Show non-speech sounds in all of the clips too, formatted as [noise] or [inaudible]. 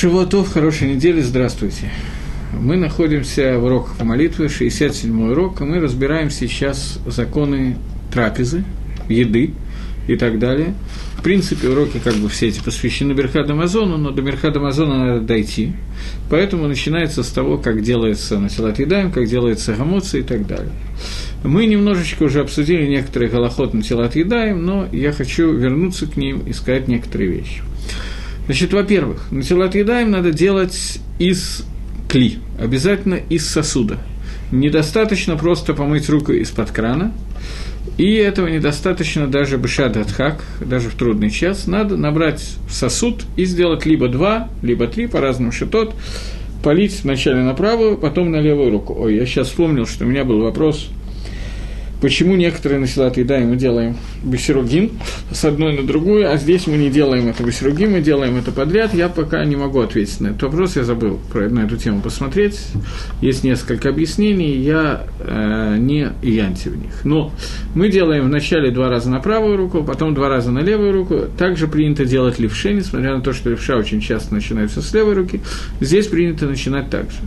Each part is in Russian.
Шивотов, хорошей недели, здравствуйте. Мы находимся в уроках молитвы, 67-й урок, и мы разбираем сейчас законы трапезы, еды и так далее. В принципе, уроки как бы все эти посвящены Берхад Амазону, но до Берхад Амазона надо дойти. Поэтому начинается с того, как делается Насилат Едаем, как делается Гамоца и так далее. Мы немножечко уже обсудили некоторые голоход Насилат Едаем, но я хочу вернуться к ним и сказать некоторые вещи. Значит, во-первых, натилат едаем надо делать из кли, обязательно из сосуда. Недостаточно просто помыть руку из-под крана, и этого недостаточно даже бешадатхак, даже в трудный час. Надо набрать сосуд и сделать либо два, либо три, по разным шитот, полить вначале на правую, потом на левую руку. Ой, я сейчас вспомнил, что у меня был вопрос – Почему некоторые насилат еда мы делаем бисеругин с одной на другую, а здесь мы не делаем это бисеругин, мы делаем это подряд, я пока не могу ответить на этот вопрос, я забыл про, на эту тему посмотреть. Есть несколько объяснений, я э, не янти в них. Но мы делаем вначале два раза на правую руку, потом два раза на левую руку. Также принято делать левши, несмотря на то, что левша очень часто начинается с левой руки. Здесь принято начинать так же.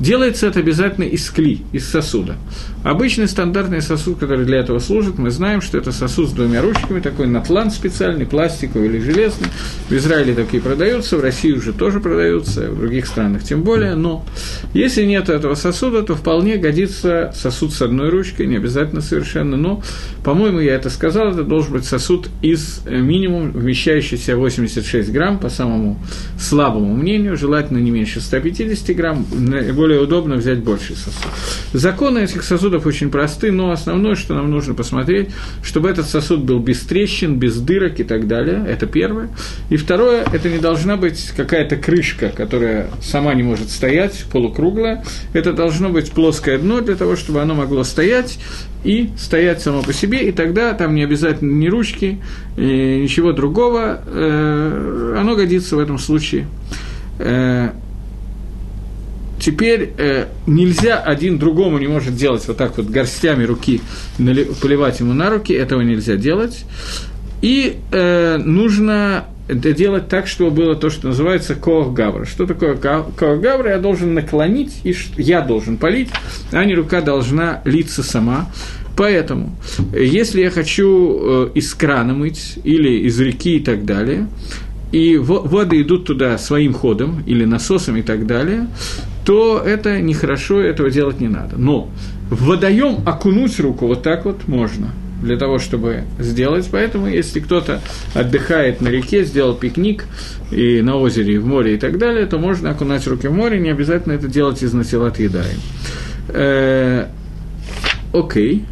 Делается это обязательно из кли, из сосуда. Обычный стандартный сосуд, который для этого служит, мы знаем, что это сосуд с двумя ручками, такой натлан специальный, пластиковый или железный. В Израиле такие продаются, в России уже тоже продаются, в других странах тем более. Но если нет этого сосуда, то вполне годится сосуд с одной ручкой, не обязательно совершенно. Но, по-моему, я это сказал, это должен быть сосуд из э, минимум вмещающийся 86 грамм, по самому слабому мнению, желательно не меньше 150 грамм, более удобно взять больший сосуд. Законы этих сосудов очень просты, но основное, что нам нужно посмотреть, чтобы этот сосуд был без трещин, без дырок и так далее, это первое. И второе, это не должна быть какая-то крышка, которая сама не может стоять, полукруглая. Это должно быть плоское дно для того, чтобы оно могло стоять и стоять само по себе, и тогда там не обязательно ни ручки, ничего другого, э, оно годится в этом случае. Теперь э, нельзя один другому не может делать вот так вот горстями руки, поливать ему на руки, этого нельзя делать. И э, нужно это делать так, чтобы было то, что называется коах гавра. Что такое коах гавра? Я должен наклонить, и я должен полить, а не рука должна литься сама. Поэтому, если я хочу э, из крана мыть или из реки и так далее, и воды идут туда своим ходом или насосом и так далее, то это нехорошо, этого делать не надо. Но в водоем окунуть руку вот так вот можно для того, чтобы сделать. Поэтому, если кто-то отдыхает на реке, сделал пикник и на озере, и в море и так далее, то можно окунать руки в море, не обязательно это делать из насилат едаем. Э, окей.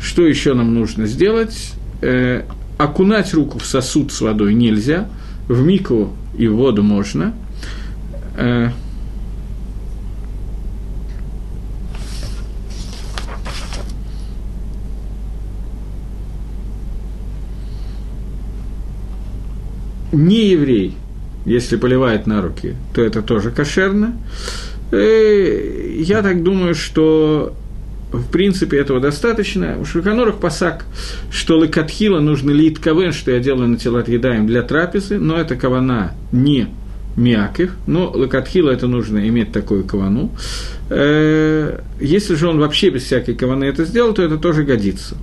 Что еще нам нужно сделать? Э, окунать руку в сосуд с водой нельзя, в мику и в воду можно. Э, не еврей, если поливает на руки, то это тоже кошерно. И э, я так думаю, что в принципе этого достаточно. У Шульханорах пасак, что лыкатхила нужно лит кавен, что я делаю на телат едаем для трапезы, но это кавана не мяких, но лакатхила это нужно иметь такую кавану. Э, если же он вообще без всякой каваны это сделал, то это тоже годится.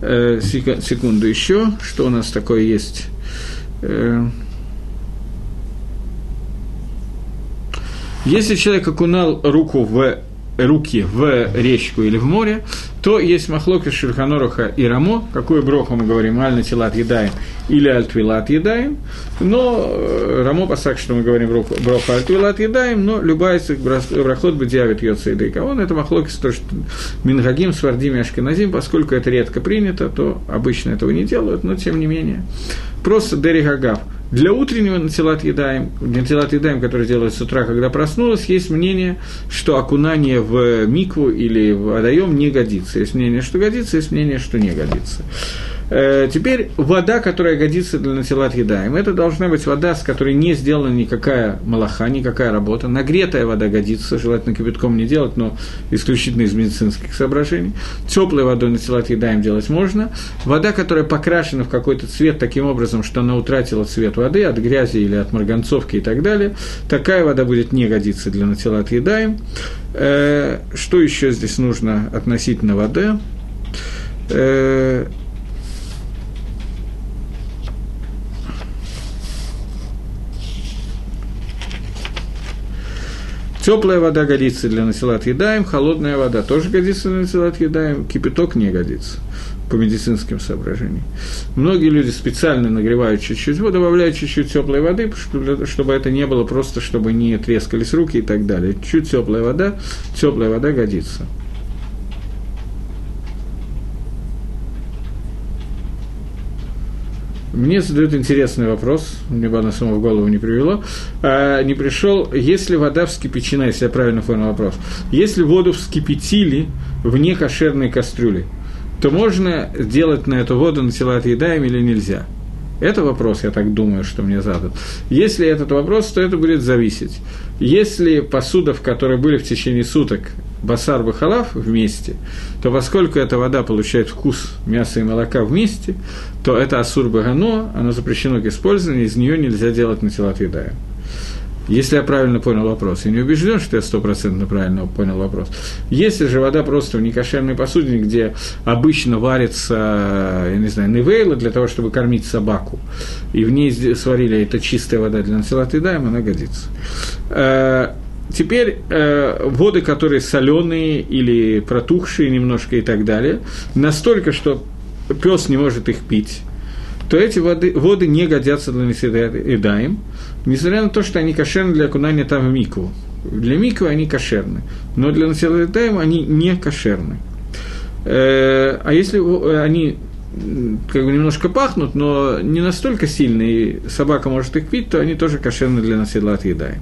Э, секунду еще, что у нас такое есть если человек окунал руку в руки в речку или в море, то есть махлоки Шульханоруха и Рамо, какую броху мы говорим, аль тилат едаем или аль твилат едаем, но э, Рамо пасак, что мы говорим броху аль твилат едаем, но любая из их брахот бы диавит йоца и Он это махлоки то, что Мингагим, Свардим и Ашкеназим, поскольку это редко принято, то обычно этого не делают, но тем не менее. Просто Дерихагав – для утреннего натилат едаем, натилат едаем, который делают с утра, когда проснулась, есть мнение, что окунание в микву или в водоем не годится. Есть мнение, что годится, есть мнение, что не годится. Э, теперь вода, которая годится для натилат едаем, это должна быть вода, с которой не сделана никакая малаха, никакая работа. Нагретая вода годится, желательно кипятком не делать, но исключительно из медицинских соображений. Теплой водой натилат едаем делать можно. Вода, которая покрашена в какой-то цвет таким образом, что она утратила цвет воды от грязи или от марганцовки и так далее, такая вода будет не годиться для натилат едаем. Э, что еще здесь нужно относительно воды? Теплая вода годится для насилат едаем, холодная вода тоже годится для насилат едаем, кипяток не годится по медицинским соображениям. Многие люди специально нагревают чуть-чуть воду, добавляют чуть-чуть теплой воды, чтобы это не было просто, чтобы не трескались руки и так далее. Чуть теплая вода, теплая вода годится. Мне задают интересный вопрос, мне бы она сама в голову не привело. А, не пришел, если вода вскипячена, если я правильно понял вопрос, если воду вскипятили в некошерной кастрюле, то можно делать на эту воду насилат едаем или нельзя? Это вопрос, я так думаю, что мне задан. Если этот вопрос, то это будет зависеть. Если посуда, в которой были в течение суток басар бахалав вместе, то поскольку эта вода получает вкус мяса и молока вместе, то это асур багано, оно запрещено к использованию, из нее нельзя делать натилат едаем. Если я правильно понял вопрос, я не убежден, что я стопроцентно правильно понял вопрос. Если же вода просто в некошерной посуде, где обычно варится, я не знаю, невейла для того, чтобы кормить собаку, и в ней сварили это чистая вода для едаем, она годится. Теперь э, воды, которые соленые или протухшие немножко и так далее, настолько, что пес не может их пить, то эти воды, воды не годятся для Несидаем, несмотря на то, что они кошерны для окунания там в микву. Для миквы они кошерны, но для Несидаем они не кошерны. Э, а если они как бы немножко пахнут, но не настолько сильные, и собака может их пить, то они тоже кошерны для едаем.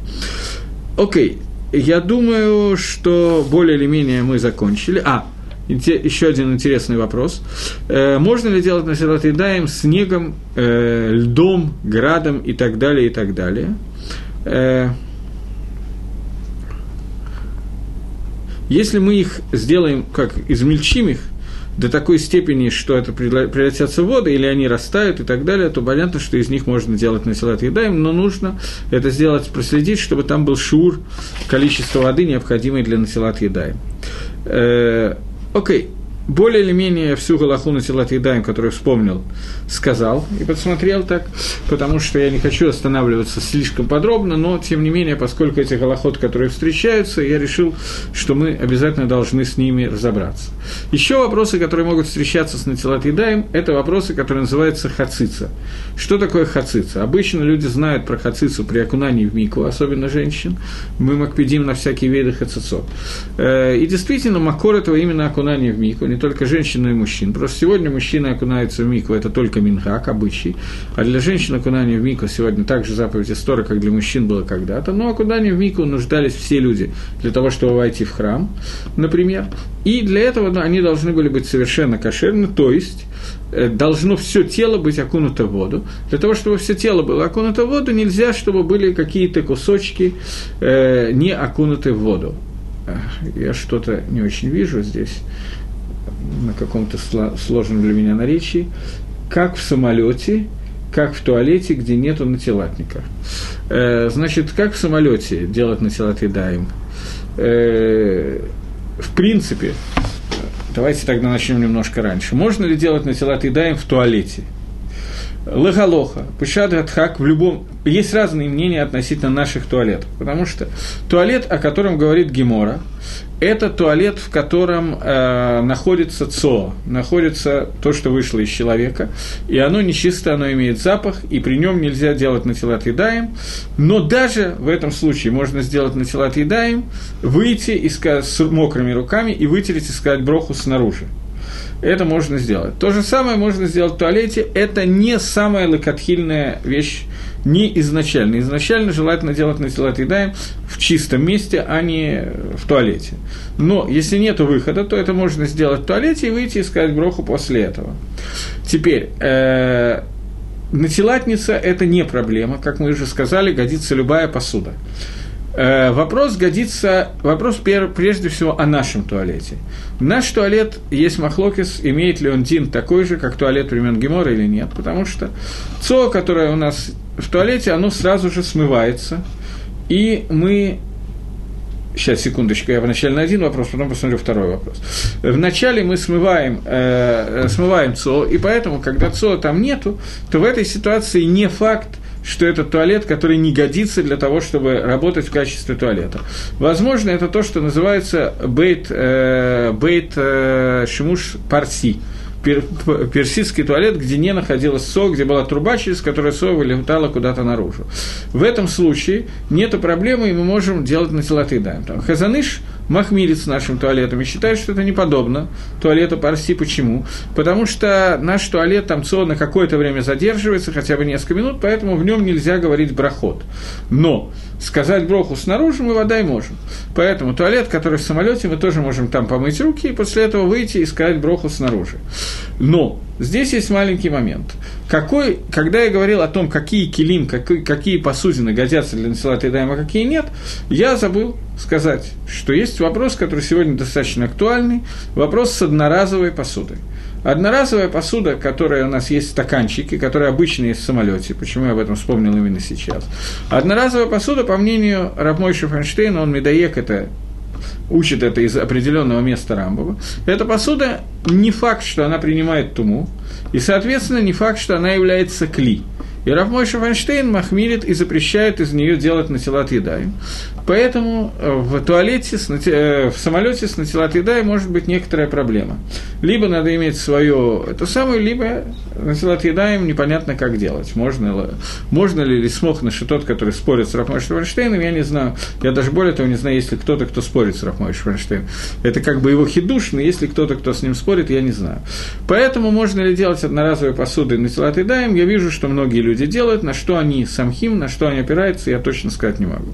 Окей, я думаю, что более или менее мы закончили. А, еще один интересный вопрос. Э, можно ли делать насилат едаем снегом, э, льдом, градом и так далее, и так далее? Э, если мы их сделаем, как измельчим их, до такой степени, что это превратятся в воду, или они растают и так далее, то понятно, что из них можно делать насилат едаем, но нужно это сделать, проследить, чтобы там был шур, количество воды, необходимое для насилат едаем. Э, окей, более или менее всю Галаху на Тилат Едаем, которую вспомнил, сказал и подсмотрел так, потому что я не хочу останавливаться слишком подробно, но, тем не менее, поскольку эти Галахот, которые встречаются, я решил, что мы обязательно должны с ними разобраться. Еще вопросы, которые могут встречаться с Натилат Едаем, это вопросы, которые называются хацица. Что такое хацица? Обычно люди знают про хацицу при окунании в мику, особенно женщин. Мы макпедим на всякие виды хацицот. Э, и действительно, макор этого именно окунание в мику, не только женщин, но и мужчин. Просто сегодня мужчины окунаются в мику, это только минхак, обычай. А для женщин окунание в мику сегодня также заповедь истории, как для мужчин было когда-то. Но окунание в мику нуждались все люди для того, чтобы войти в храм, например. И для этого они должны были быть совершенно кошерны, то есть э, должно все тело быть окунуто в воду. Для того, чтобы все тело было окунуто в воду, нельзя, чтобы были какие-то кусочки э, не окунуты в воду. Я что-то не очень вижу здесь на каком-то сложном для меня наречии, как в самолете, как в туалете, где нету натилатника. Э, значит, как в самолете делать натилат едаем? Э, в принципе, давайте тогда начнем немножко раньше. Можно ли делать натилат едаем в туалете? Лагалоха, Пышад Радхак в любом... Есть разные мнения относительно наших туалетов, потому что туалет, о котором говорит Гемора, это туалет, в котором э, находится ЦО, находится то, что вышло из человека, и оно нечисто, оно имеет запах, и при нем нельзя делать натилат едаем, но даже в этом случае можно сделать натилат едаем, выйти и сказать, с мокрыми руками и вытереть и сказать броху снаружи это можно сделать. То же самое можно сделать в туалете. Это не самая локотхильная вещь, не изначально. Изначально желательно делать на телат едаем в чистом месте, а не в туалете. Но если нет выхода, то это можно сделать в туалете и выйти и сказать броху после этого. Теперь, э, натилатница – это не проблема, как мы уже сказали, годится любая посуда. Э, вопрос годится, вопрос прежде всего о нашем туалете. Наш туалет есть махлокис, имеет ли он дин такой же, как туалет времен Гемора или нет, потому что цо, которое у нас в туалете, оно сразу же смывается, и мы Сейчас, секундочку, я вначале на один вопрос, потом посмотрю второй вопрос. Вначале мы смываем, э, смываем ЦО, и поэтому, когда ЦО там нету, то в этой ситуации не факт, что это туалет, который не годится для того, чтобы работать в качестве туалета. Возможно, это то, что называется бейт, э, бейт э, шимуш парси – пер, персидский туалет, где не находилась СО, где была труба, через которую СО вылетала куда-то наружу. В этом случае нет проблемы, и мы можем делать на телоты даем. Там, Хазаныш махмилит с нашим туалетом и считает, что это не подобно туалету Парси. Почему? Потому что наш туалет там ЦО на какое-то время задерживается, хотя бы несколько минут, поэтому в нем нельзя говорить брахот. Но сказать броху снаружи мы вода и можем. Поэтому туалет, который в самолете, мы тоже можем там помыть руки и после этого выйти и сказать броху снаружи. Но здесь есть маленький момент. Какой, когда я говорил о том, какие килим, какие, какие посудины годятся для насилат и а какие нет, я забыл сказать, что есть вопрос, который сегодня достаточно актуальный, вопрос с одноразовой посудой. Одноразовая посуда, которая у нас есть в стаканчике, которая обычно есть в самолете, почему я об этом вспомнил именно сейчас. Одноразовая посуда, по мнению Рафмойша Файнштейна, он медоек это учит это из определенного места Рамбова, эта посуда не факт, что она принимает туму, и, соответственно, не факт, что она является кли – и Рафмой Шафанштейн махмилит и запрещает из нее делать натилат едаем. Поэтому э, в туалете, э, в самолете с натилат едаем может быть некоторая проблема. Либо надо иметь свое это самое, либо натилат едаем непонятно как делать. Можно, можно ли ли смог на тот, который спорит с Рафмой Шафанштейном, я не знаю. Я даже более того не знаю, есть ли кто-то, кто спорит с Рафмой Шафанштейном. Это как бы его хидуш, но если кто-то, кто с ним спорит, я не знаю. Поэтому можно ли делать одноразовые посуды натилат едаем, я вижу, что многие люди люди делают, на что они самхим, на что они опираются, я точно сказать не могу.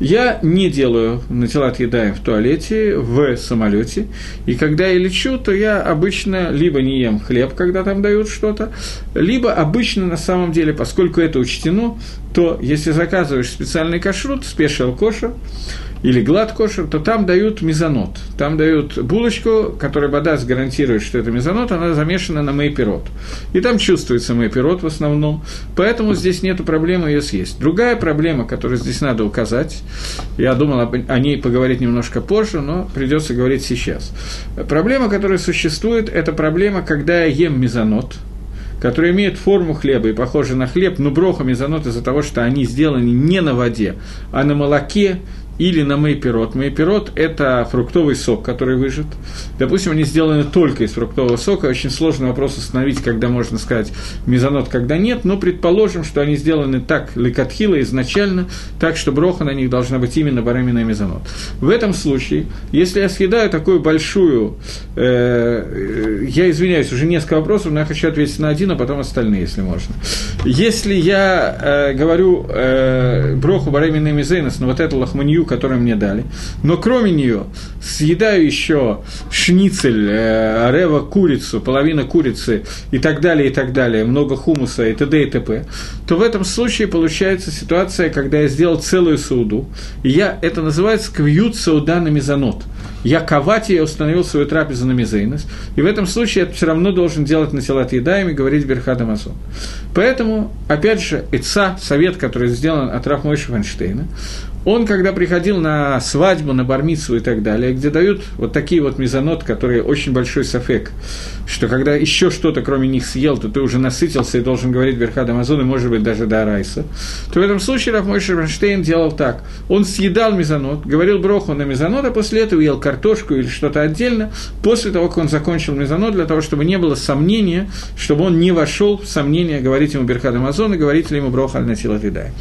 Я не делаю натилат едаем в туалете, в самолете, и когда я лечу, то я обычно либо не ем хлеб, когда там дают что-то, либо обычно на самом деле, поскольку это учтено, то если заказываешь специальный кашрут, спешил кошер, или гладкошер, то там дают мезонот. Там дают булочку, которая Бадас гарантирует, что это мезонот, она замешана на мейпирот. И там чувствуется мейпирот в основном, поэтому здесь нет проблемы ее съесть. Другая проблема, которую здесь надо указать, я думал о ней поговорить немножко позже, но придется говорить сейчас. Проблема, которая существует, это проблема, когда я ем мезонот, который имеет форму хлеба и похожи на хлеб, но броха мезонот из-за того, что они сделаны не на воде, а на молоке, или на мейпирот. Мейпирот – это фруктовый сок, который выжат. Допустим, они сделаны только из фруктового сока. Очень сложный вопрос установить, когда можно сказать мезонот, когда нет. Но предположим, что они сделаны так лекатхила изначально, так что броха на них должна быть именно барамина и мезонот. В этом случае, если я съедаю такую большую, э, э, я извиняюсь, уже несколько вопросов, но я хочу ответить на один, а потом остальные, если можно. Если я э, говорю э, броху барамина и мезейнос, но вот это лохманью, которую мне дали. Но кроме нее съедаю еще шницель, э, рева курицу, половина курицы и так далее, и так далее, много хумуса и т.д. и т.п., то в этом случае получается ситуация, когда я сделал целую сауду, и я, это называется квьют сауда на мезонот – я ковать я установил свою трапезу на мизейнос, и в этом случае я все равно должен делать на телат едаем и говорить Берхад Амазон. Поэтому, опять же, Ица, совет, который сделан от Рафмойша Фанштейна, он, когда приходил на свадьбу, на бармицу и так далее, где дают вот такие вот мезонот, которые очень большой софек, что когда еще что-то кроме них съел, то ты уже насытился и должен говорить Берхад Амазон, и может быть даже до Арайса, то в этом случае Рафмой Шербенштейн делал так. Он съедал мезонот, говорил броху на мезонот, а после этого ел картошку или что-то отдельно, после того, как он закончил мезонот, для того, чтобы не было сомнения, чтобы он не вошел в сомнение говорить ему Берхад Амазон и говорить ли ему броха на Тилатидай.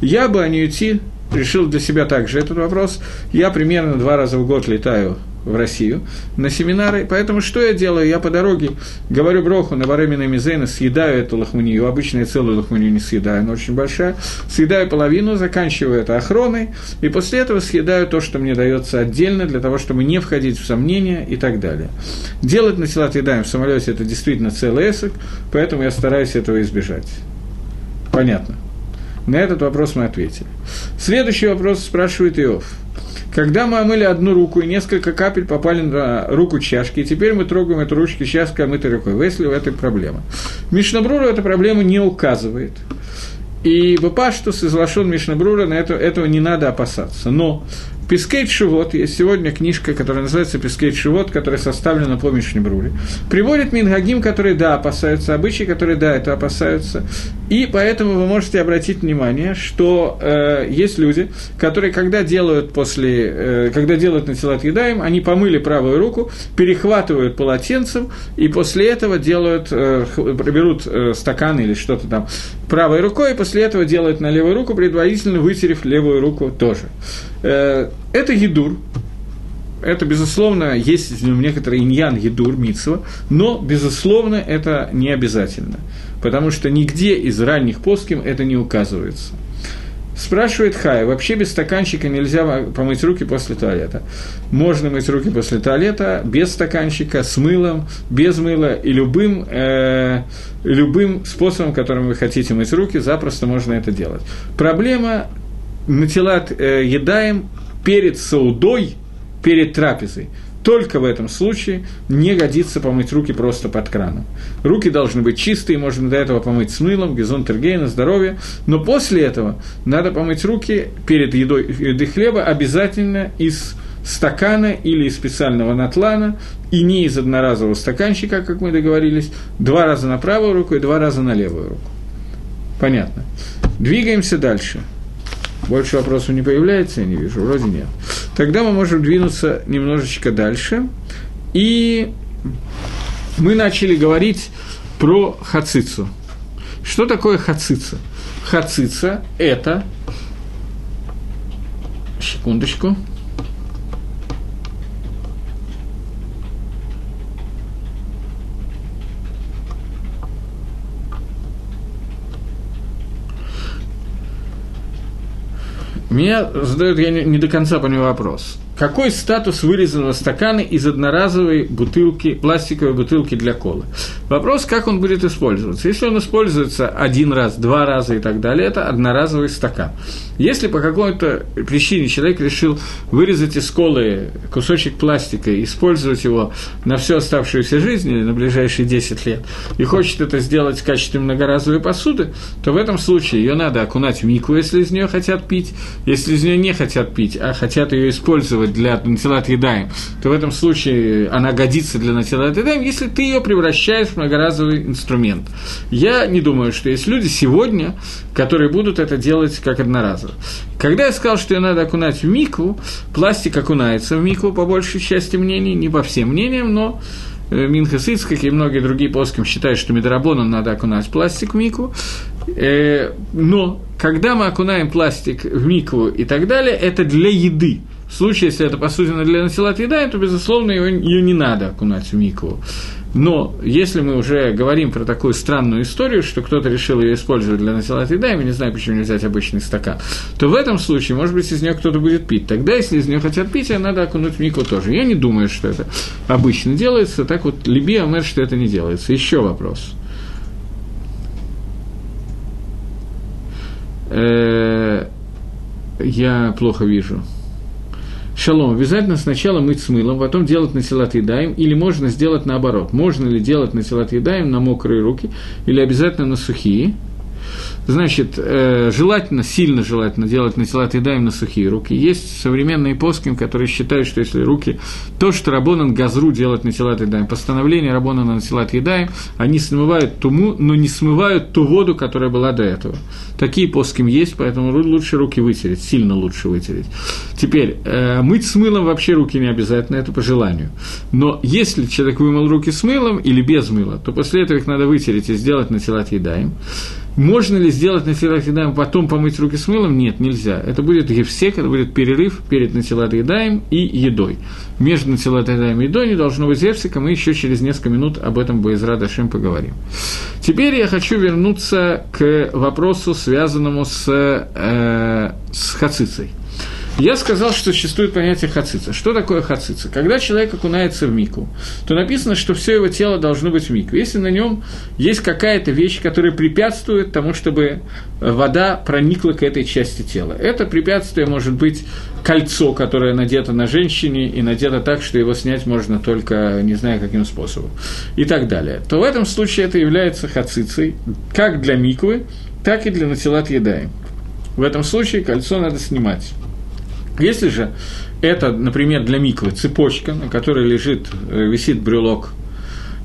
Я бы, а не уйти, решил для себя также этот вопрос. Я примерно два раза в год летаю в Россию на семинары, поэтому что я делаю? Я по дороге говорю броху на Баремина Мизейна, съедаю эту лохмунию, обычно я целую лохмунию не съедаю, она очень большая, съедаю половину, заканчиваю это охроной, и после этого съедаю то, что мне дается отдельно, для того, чтобы не входить в сомнения и так далее. Делать на тела едаем в самолете – это действительно целый эсок, поэтому я стараюсь этого избежать. Понятно. На этот вопрос мы ответили. Следующий вопрос спрашивает Иов. Когда мы омыли одну руку, и несколько капель попали на руку чашки, и теперь мы трогаем эту ручку чашкой омытой рукой. Если в этой проблема. Мишнабрура эта проблема не указывает. И Бапаштус из Лашон Мишнабрура на это, этого не надо опасаться. Но Пискейт Шивот, есть сегодня книжка, которая называется Пискейт Шивот, которая составлена по Мишнебруре, приводит Мингагим, которые, да, опасаются, обычаи, которые, да, это опасаются, и поэтому вы можете обратить внимание, что э, есть люди, которые, когда делают после, э, когда делают на тела едаем, они помыли правую руку, перехватывают полотенцем, и после этого делают, э, берут э, стакан или что-то там правой рукой, и после этого делают на левую руку, предварительно вытерев левую руку тоже. Э, это едур, это, безусловно, есть в нем некоторый иньян едур, митсва, но, безусловно, это не обязательно, потому что нигде из ранних поским это не указывается. Спрашивает Хай, вообще без стаканчика нельзя помыть руки после туалета. Можно мыть руки после туалета без стаканчика, с мылом, без мыла и любым, э, любым способом, которым вы хотите мыть руки, запросто можно это делать. Проблема натилат э, едаем перед саудой, перед трапезой. Только в этом случае не годится помыть руки просто под краном. Руки должны быть чистые, можно до этого помыть с мылом, гизон тергейна, здоровье. Но после этого надо помыть руки перед едой, едой хлеба обязательно из стакана или из специального натлана, и не из одноразового стаканчика, как мы договорились, два раза на правую руку и два раза на левую руку. Понятно. Двигаемся дальше. Больше вопросов не появляется, я не вижу, вроде нет. Тогда мы можем двинуться немножечко дальше. И мы начали говорить про хацицу. Что такое хацица? Хацица – это… Секундочку. Меня задают, я не, не до конца понимаю вопрос. Какой статус вырезанного стакана из одноразовой бутылки, пластиковой бутылки для колы? Вопрос, как он будет использоваться. Если он используется один раз, два раза и так далее, это одноразовый стакан. Если по какой-то причине человек решил вырезать из колы кусочек пластика и использовать его на всю оставшуюся жизнь или на ближайшие 10 лет, и хочет это сделать в качестве многоразовой посуды, то в этом случае ее надо окунать в мику, если из нее хотят пить. Если из нее не хотят пить, а хотят ее использовать для натилат едаем, то в этом случае она годится для натилат едаем, если ты ее превращаешь в многоразовый инструмент. Я не думаю, что есть люди сегодня, которые будут это делать как одноразово. Когда я сказал, что ее надо окунать в микву, пластик окунается в микву, по большей части мнений, не по всем мнениям, но э, Минхас Ицкак и многие другие плоским считают, что медорабоном надо окунать пластик в мику. Э, но когда мы окунаем пластик в микву и так далее, это для еды. В случае, если это посудина для насилат еда, то, безусловно, ее, ее не надо окунать в микву. Но если мы уже говорим про такую странную историю, что кто-то решил ее использовать для насилат еда, и мы не знаем, почему не взять обычный стакан, то в этом случае, может быть, из нее кто-то будет пить. Тогда, если из нее хотят пить, ее надо окунуть в мику тоже. Я не думаю, что это обычно делается. Так вот, Либи Амер, что это не делается. Еще вопрос. Э, я плохо вижу. Шалом, обязательно сначала мыть с мылом, потом делать на силат едаем, или можно сделать наоборот. Можно ли делать на силат едаем на мокрые руки, или обязательно на сухие – Значит, э, желательно, сильно желательно делать насилат едаем на сухие руки. Есть современные поским, которые считают, что если руки, то, что Рабонан Газру делать насилат едаем, постановление Рабонана насилат едаем, они смывают туму, но не смывают ту воду, которая была до этого. Такие поским есть, поэтому лучше руки вытереть, сильно лучше вытереть. Теперь, э, мыть с мылом вообще руки не обязательно, это по желанию. Но если человек вымыл руки с мылом или без мыла, то после этого их надо вытереть и сделать насилат едаем. Можно ли сделать насилат едаем, потом помыть руки с мылом? Нет, нельзя. Это будет гефсек, это будет перерыв перед насилат едаем и едой. Между насилат едаем и едой не должно быть гефсека, мы еще через несколько минут об этом Боизра Дашем поговорим. Теперь я хочу вернуться к вопросу, связанному с, э, с хацицей. Я сказал, что существует понятие хацица. Что такое хацица? Когда человек окунается в мику, то написано, что все его тело должно быть в мику. Если на нем есть какая-то вещь, которая препятствует тому, чтобы вода проникла к этой части тела. Это препятствие может быть кольцо, которое надето на женщине и надето так, что его снять можно только не знаю каким способом, и так далее. То в этом случае это является хацицей как для миквы, так и для натилат едаем. В этом случае кольцо надо снимать. Если же это, например, для миквы цепочка, на которой лежит, э, висит брюлок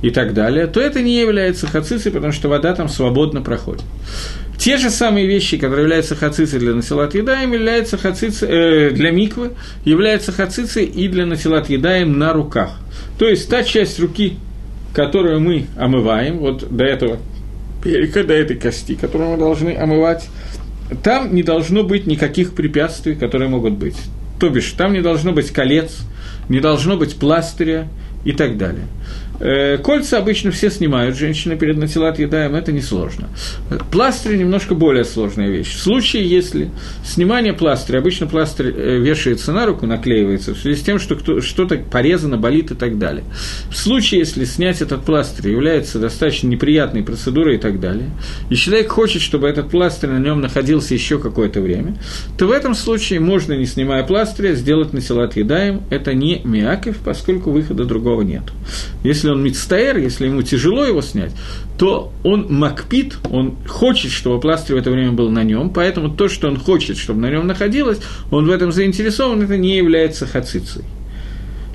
и так далее, то это не является хацицей, потому что вода там свободно проходит. Те же самые вещи, которые являются хацицей для насилат едаем, являются хацицей, э, для миквы, являются хацицей и для насилат едаем на руках. То есть та часть руки, которую мы омываем, вот до этого перека, до этой кости, которую мы должны омывать, там не должно быть никаких препятствий, которые могут быть. То бишь, там не должно быть колец, не должно быть пластыря и так далее. Э, кольца обычно все снимают, женщины перед натилат едаем, это несложно. Пластырь немножко более сложная вещь. В случае, если снимание пластыря, обычно пластырь э, вешается на руку, наклеивается, в связи с тем, что что-то порезано, болит и так далее. В случае, если снять этот пластырь является достаточно неприятной процедурой и так далее, и человек хочет, чтобы этот пластырь на нем находился еще какое-то время, то в этом случае можно, не снимая пластыря, сделать натилат едаем. Это не миаков, поскольку выхода другого нет. Если он мицтаэр, если ему тяжело его снять, то он макпит, он хочет, чтобы пластырь в это время был на нем, поэтому то, что он хочет, чтобы на нем находилось, он в этом заинтересован, это не является хацицей.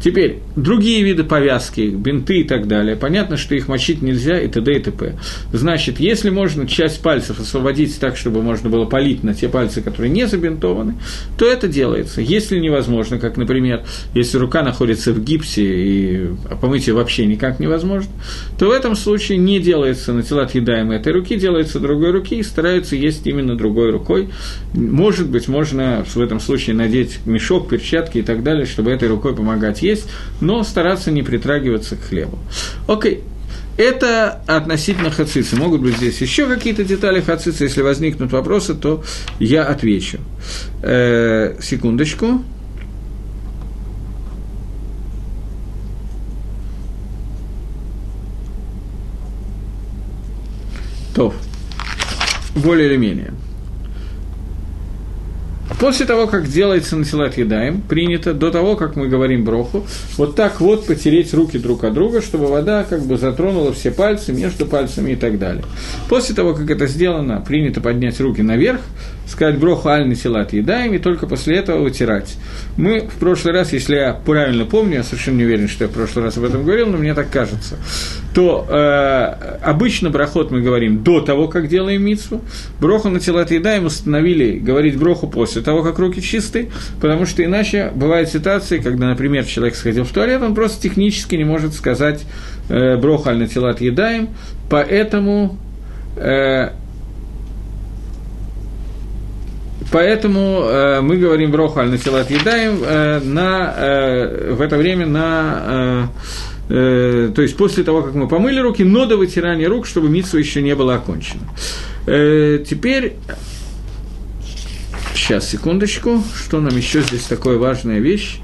Теперь, другие виды повязки, бинты и так далее, понятно, что их мочить нельзя и т.д. и т.п. Значит, если можно часть пальцев освободить так, чтобы можно было полить на те пальцы, которые не забинтованы, то это делается. Если невозможно, как, например, если рука находится в гипсе и помыть ее вообще никак невозможно, то в этом случае не делается на тела отъедаемой этой руки, делается другой руки и стараются есть именно другой рукой. Может быть, можно в этом случае надеть мешок, перчатки и так далее, чтобы этой рукой помогать есть, но стараться не притрагиваться к хлебу. Окей, это относительно хацицы. Могут быть здесь еще какие-то детали хацицы. Если возникнут вопросы, то я отвечу. Э, секундочку. То, более или менее. После того, как делается насилат едаем, принято до того, как мы говорим броху, вот так вот потереть руки друг от друга, чтобы вода как бы затронула все пальцы между пальцами и так далее. После того, как это сделано, принято поднять руки наверх, сказать броху аль насилат едаем, и только после этого вытирать. Мы в прошлый раз, если я правильно помню, я совершенно не уверен, что я в прошлый раз об этом говорил, но мне так кажется, то э, обычно брахот мы говорим до того, как делаем мицу, броху на телат едаем установили говорить броху после того, как руки чисты, потому что иначе бывают ситуации, когда, например, человек сходил в туалет, он просто технически не может сказать э, броху аль на телат едаем, поэтому э, Поэтому э, мы говорим броху аль насилат едаем э, на, э, в это время на... Э, э, то есть после того, как мы помыли руки, но до вытирания рук, чтобы митсва еще не было окончено. Э, теперь... Сейчас, секундочку. Что нам еще здесь такая важная вещь?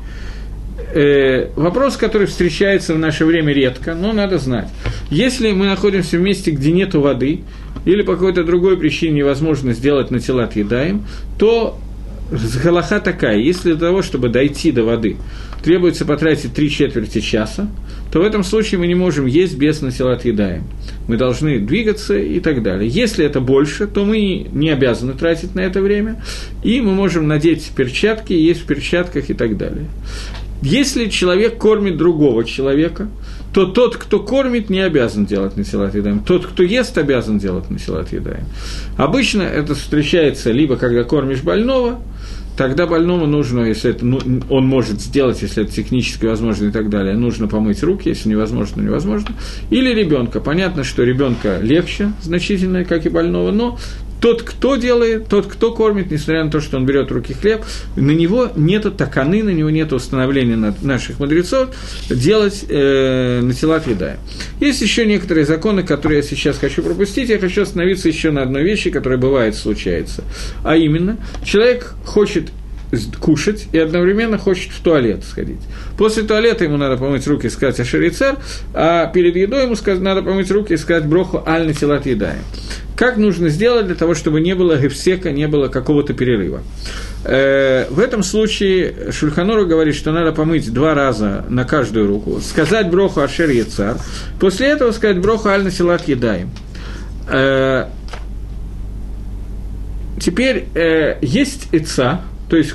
Э, вопрос, который встречается в наше время редко, но надо знать. Если мы находимся в месте, где нет воды, или по какой-то другой причине невозможно сделать на тела едаем, то Галаха такая, если для того, чтобы дойти до воды, требуется потратить три четверти часа, то в этом случае мы не можем есть без насилат едаем. Мы должны двигаться и так далее. Если это больше, то мы не обязаны тратить на это время, и мы можем надеть перчатки, есть в перчатках и так далее. Если человек кормит другого человека, то тот, кто кормит, не обязан делать насилат едаем. Тот, кто ест, обязан делать насилат едаем. Обычно это встречается либо когда кормишь больного, тогда больному нужно, если это ну, он может сделать, если это технически возможно и так далее, нужно помыть руки, если невозможно, невозможно. Или ребенка. Понятно, что ребенка легче значительно, как и больного, но тот, кто делает, тот, кто кормит, несмотря на то, что он берет руки хлеб, на него нету таканы, на него нет установления наших мудрецов делать э, на тела еда. Есть еще некоторые законы, которые я сейчас хочу пропустить. Я хочу остановиться еще на одной вещи, которая бывает, случается. А именно, человек хочет кушать и одновременно хочет в туалет сходить. После туалета ему надо помыть руки и сказать «Ашерицар», а перед едой ему надо помыть руки и сказать «Броху аль на телат едаем». Как нужно сделать для того, чтобы не было гефсека, не было какого-то перерыва? Э, в этом случае Шульханору говорит, что надо помыть два раза на каждую руку, сказать броху Ашер Яцар, после этого сказать броху Аль Насилат Едаем. Э, теперь э, есть Ица, то есть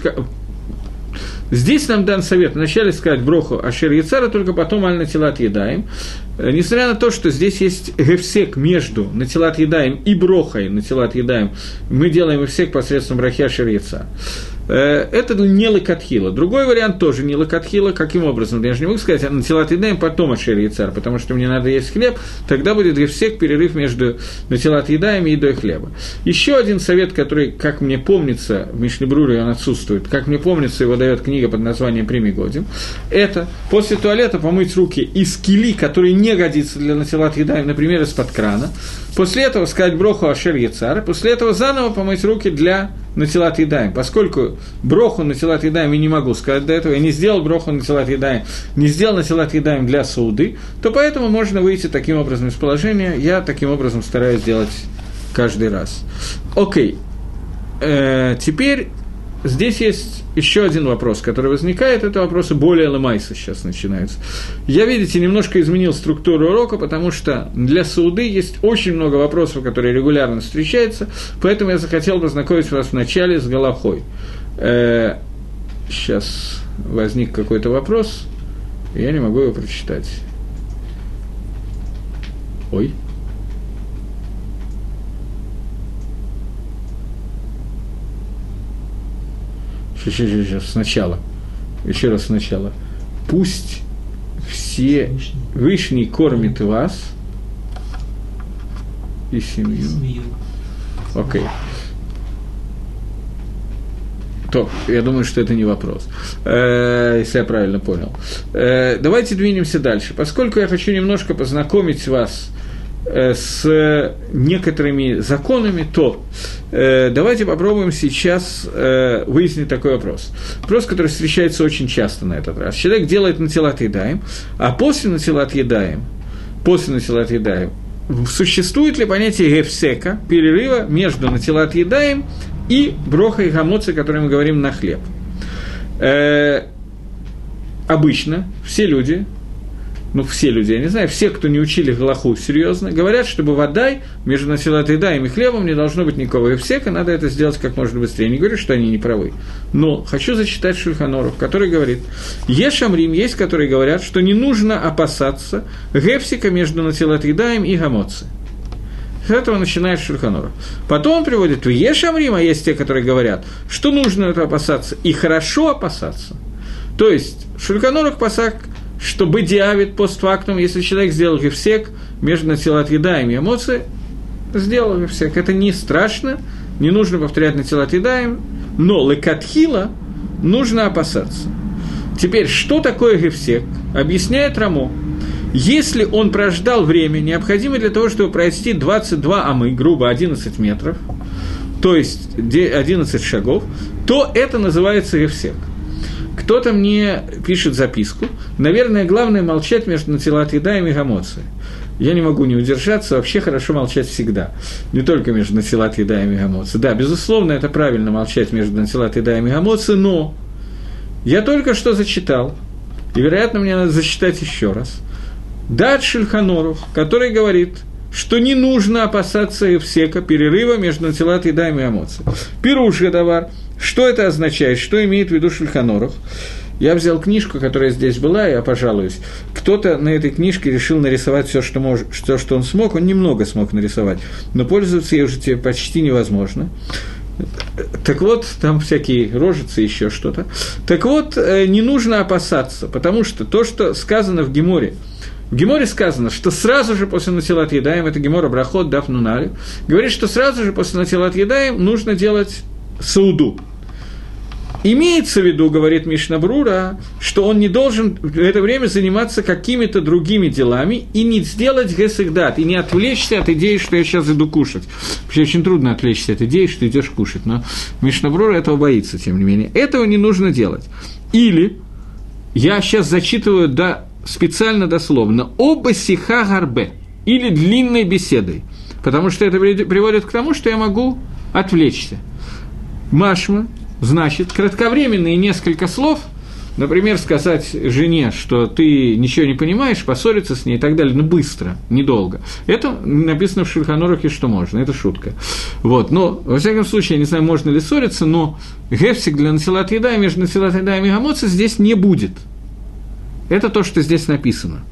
Здесь нам дан совет вначале сказать броху Ашер Яцара, только потом Аль Натилат Едаем. Э, несмотря на то, что здесь есть гефсек между Натилат Едаем и Брохой Натилат Едаем, мы делаем гефсек посредством Яцара. Э, это не лакатхила. Другой вариант тоже не лакатхила. Каким образом? Я же не могу сказать, а на телат едаем потом ашер яцар, потому что мне надо есть хлеб, тогда будет гефсек перерыв между на телат едаем и едой хлеба. Еще один совет, который, как мне помнится, в Мишлебруре он отсутствует, как мне помнится, его дает книга под названием «Прими годим», это после туалета помыть руки из кили, который не годится для натилат едаем, например, из-под крана, после этого сказать броху ашер яцар, после этого заново помыть руки для на телат едаем, поскольку броху на телат едаем я не могу сказать до этого, я не сделал броху на телат едаем, не сделал на телат едаем для сауды, то поэтому можно выйти таким образом из положения, я таким образом стараюсь делать каждый раз. Окей, э, теперь здесь есть еще один вопрос, который возникает, это вопросы более ломайса сейчас начинаются. Я, видите, немножко изменил структуру урока, потому что для Сауды есть очень много вопросов, которые регулярно встречаются, поэтому я захотел познакомить вас вначале с Галахой. Э, сейчас возник какой-то вопрос, я не могу его прочитать. Ой. Сейчас, сейчас, сейчас, сначала. Еще раз сначала. Пусть все Вышний кормит вас и семью. Окей. Okay. То, я думаю, что это не вопрос, э, если я правильно понял. Э, давайте двинемся дальше. Поскольку я хочу немножко познакомить вас Э, с некоторыми законами, то давайте попробуем сейчас выяснить такой вопрос. Вопрос, который встречается очень часто на этот раз. Человек делает натилат едаем, а после натилат едаем, после натилат едаем, существует ли понятие гефсека, перерыва между натилат едаем и брохой гамоци, который мы говорим на хлеб? Э, обычно все люди ну, все люди, я не знаю, все, кто не учили Галаху серьезно, говорят, чтобы вода между насилат едаем и хлебом не должно быть никакого эвсека, надо это сделать как можно быстрее. Не говорю, что они не правы. Но хочу зачитать Шульханоров, который говорит, Ешамрим есть, которые говорят, что не нужно опасаться гефсика между насилат едаем и гамоци. С этого начинает Шульханоров. Потом он приводит в Ешамрим, а есть те, которые говорят, что нужно это опасаться и хорошо опасаться. То есть Шульханоров пасак – что бедиавит постфактум, если человек сделал гефсек между натилат едаем и эмоции, сделал гефсек. Это не страшно, не нужно повторять натилат едаем, но лекатхила нужно опасаться. Теперь, что такое гефсек? Объясняет Рамо. Если он прождал время, необходимое для того, чтобы пройти 22 амы, грубо 11 метров, то есть 11 шагов, то это называется гефсек. Кто-то мне пишет записку. Наверное, главное молчать между натилат еда и мегамоцией. Я не могу не удержаться, вообще хорошо молчать всегда. Не только между натилат еда и мегамоцией. Да, безусловно, это правильно молчать между натилат еда и мегамоцией, но я только что зачитал, и, вероятно, мне надо зачитать еще раз, Дат Шильханоров, который говорит, что не нужно опасаться эвсека, перерыва между натилат и мегамоцией. Пируш Гадавар – что это означает? Что имеет в виду Шульханоров? Я взял книжку, которая здесь была, я пожалуюсь. Кто-то на этой книжке решил нарисовать все, что, мож... все, что он смог. Он немного смог нарисовать, но пользоваться ей уже тебе почти невозможно. Так вот, там всякие рожицы, еще что-то. Так вот, э, не нужно опасаться, потому что то, что сказано в Геморе, в Геморе сказано, что сразу же после Натилат Едаем, это Гемора Брахот, Даф Нунари, говорит, что сразу же после Натилат Едаем нужно делать сауду. Имеется в виду, говорит Мишнабрура, что он не должен в это время заниматься какими-то другими делами и не сделать гесагдат, и не отвлечься от идеи, что я сейчас иду кушать. Вообще очень трудно отвлечься от идеи, что идешь кушать, но Мишнабрура этого боится, тем не менее. Этого не нужно делать. Или я сейчас зачитываю до, специально дословно «оба сиха гарбе» или длинной беседой, потому что это приводит к тому, что я могу отвлечься. Машма, Значит, кратковременные несколько слов, например, сказать жене, что ты ничего не понимаешь, поссориться с ней и так далее, ну, быстро, недолго. Это написано в Шульханорахе, что можно, это шутка. Вот, но, во всяком случае, я не знаю, можно ли ссориться, но гефсик для насилат еда между насилат еда и мегамоци здесь не будет. Это то, что здесь написано.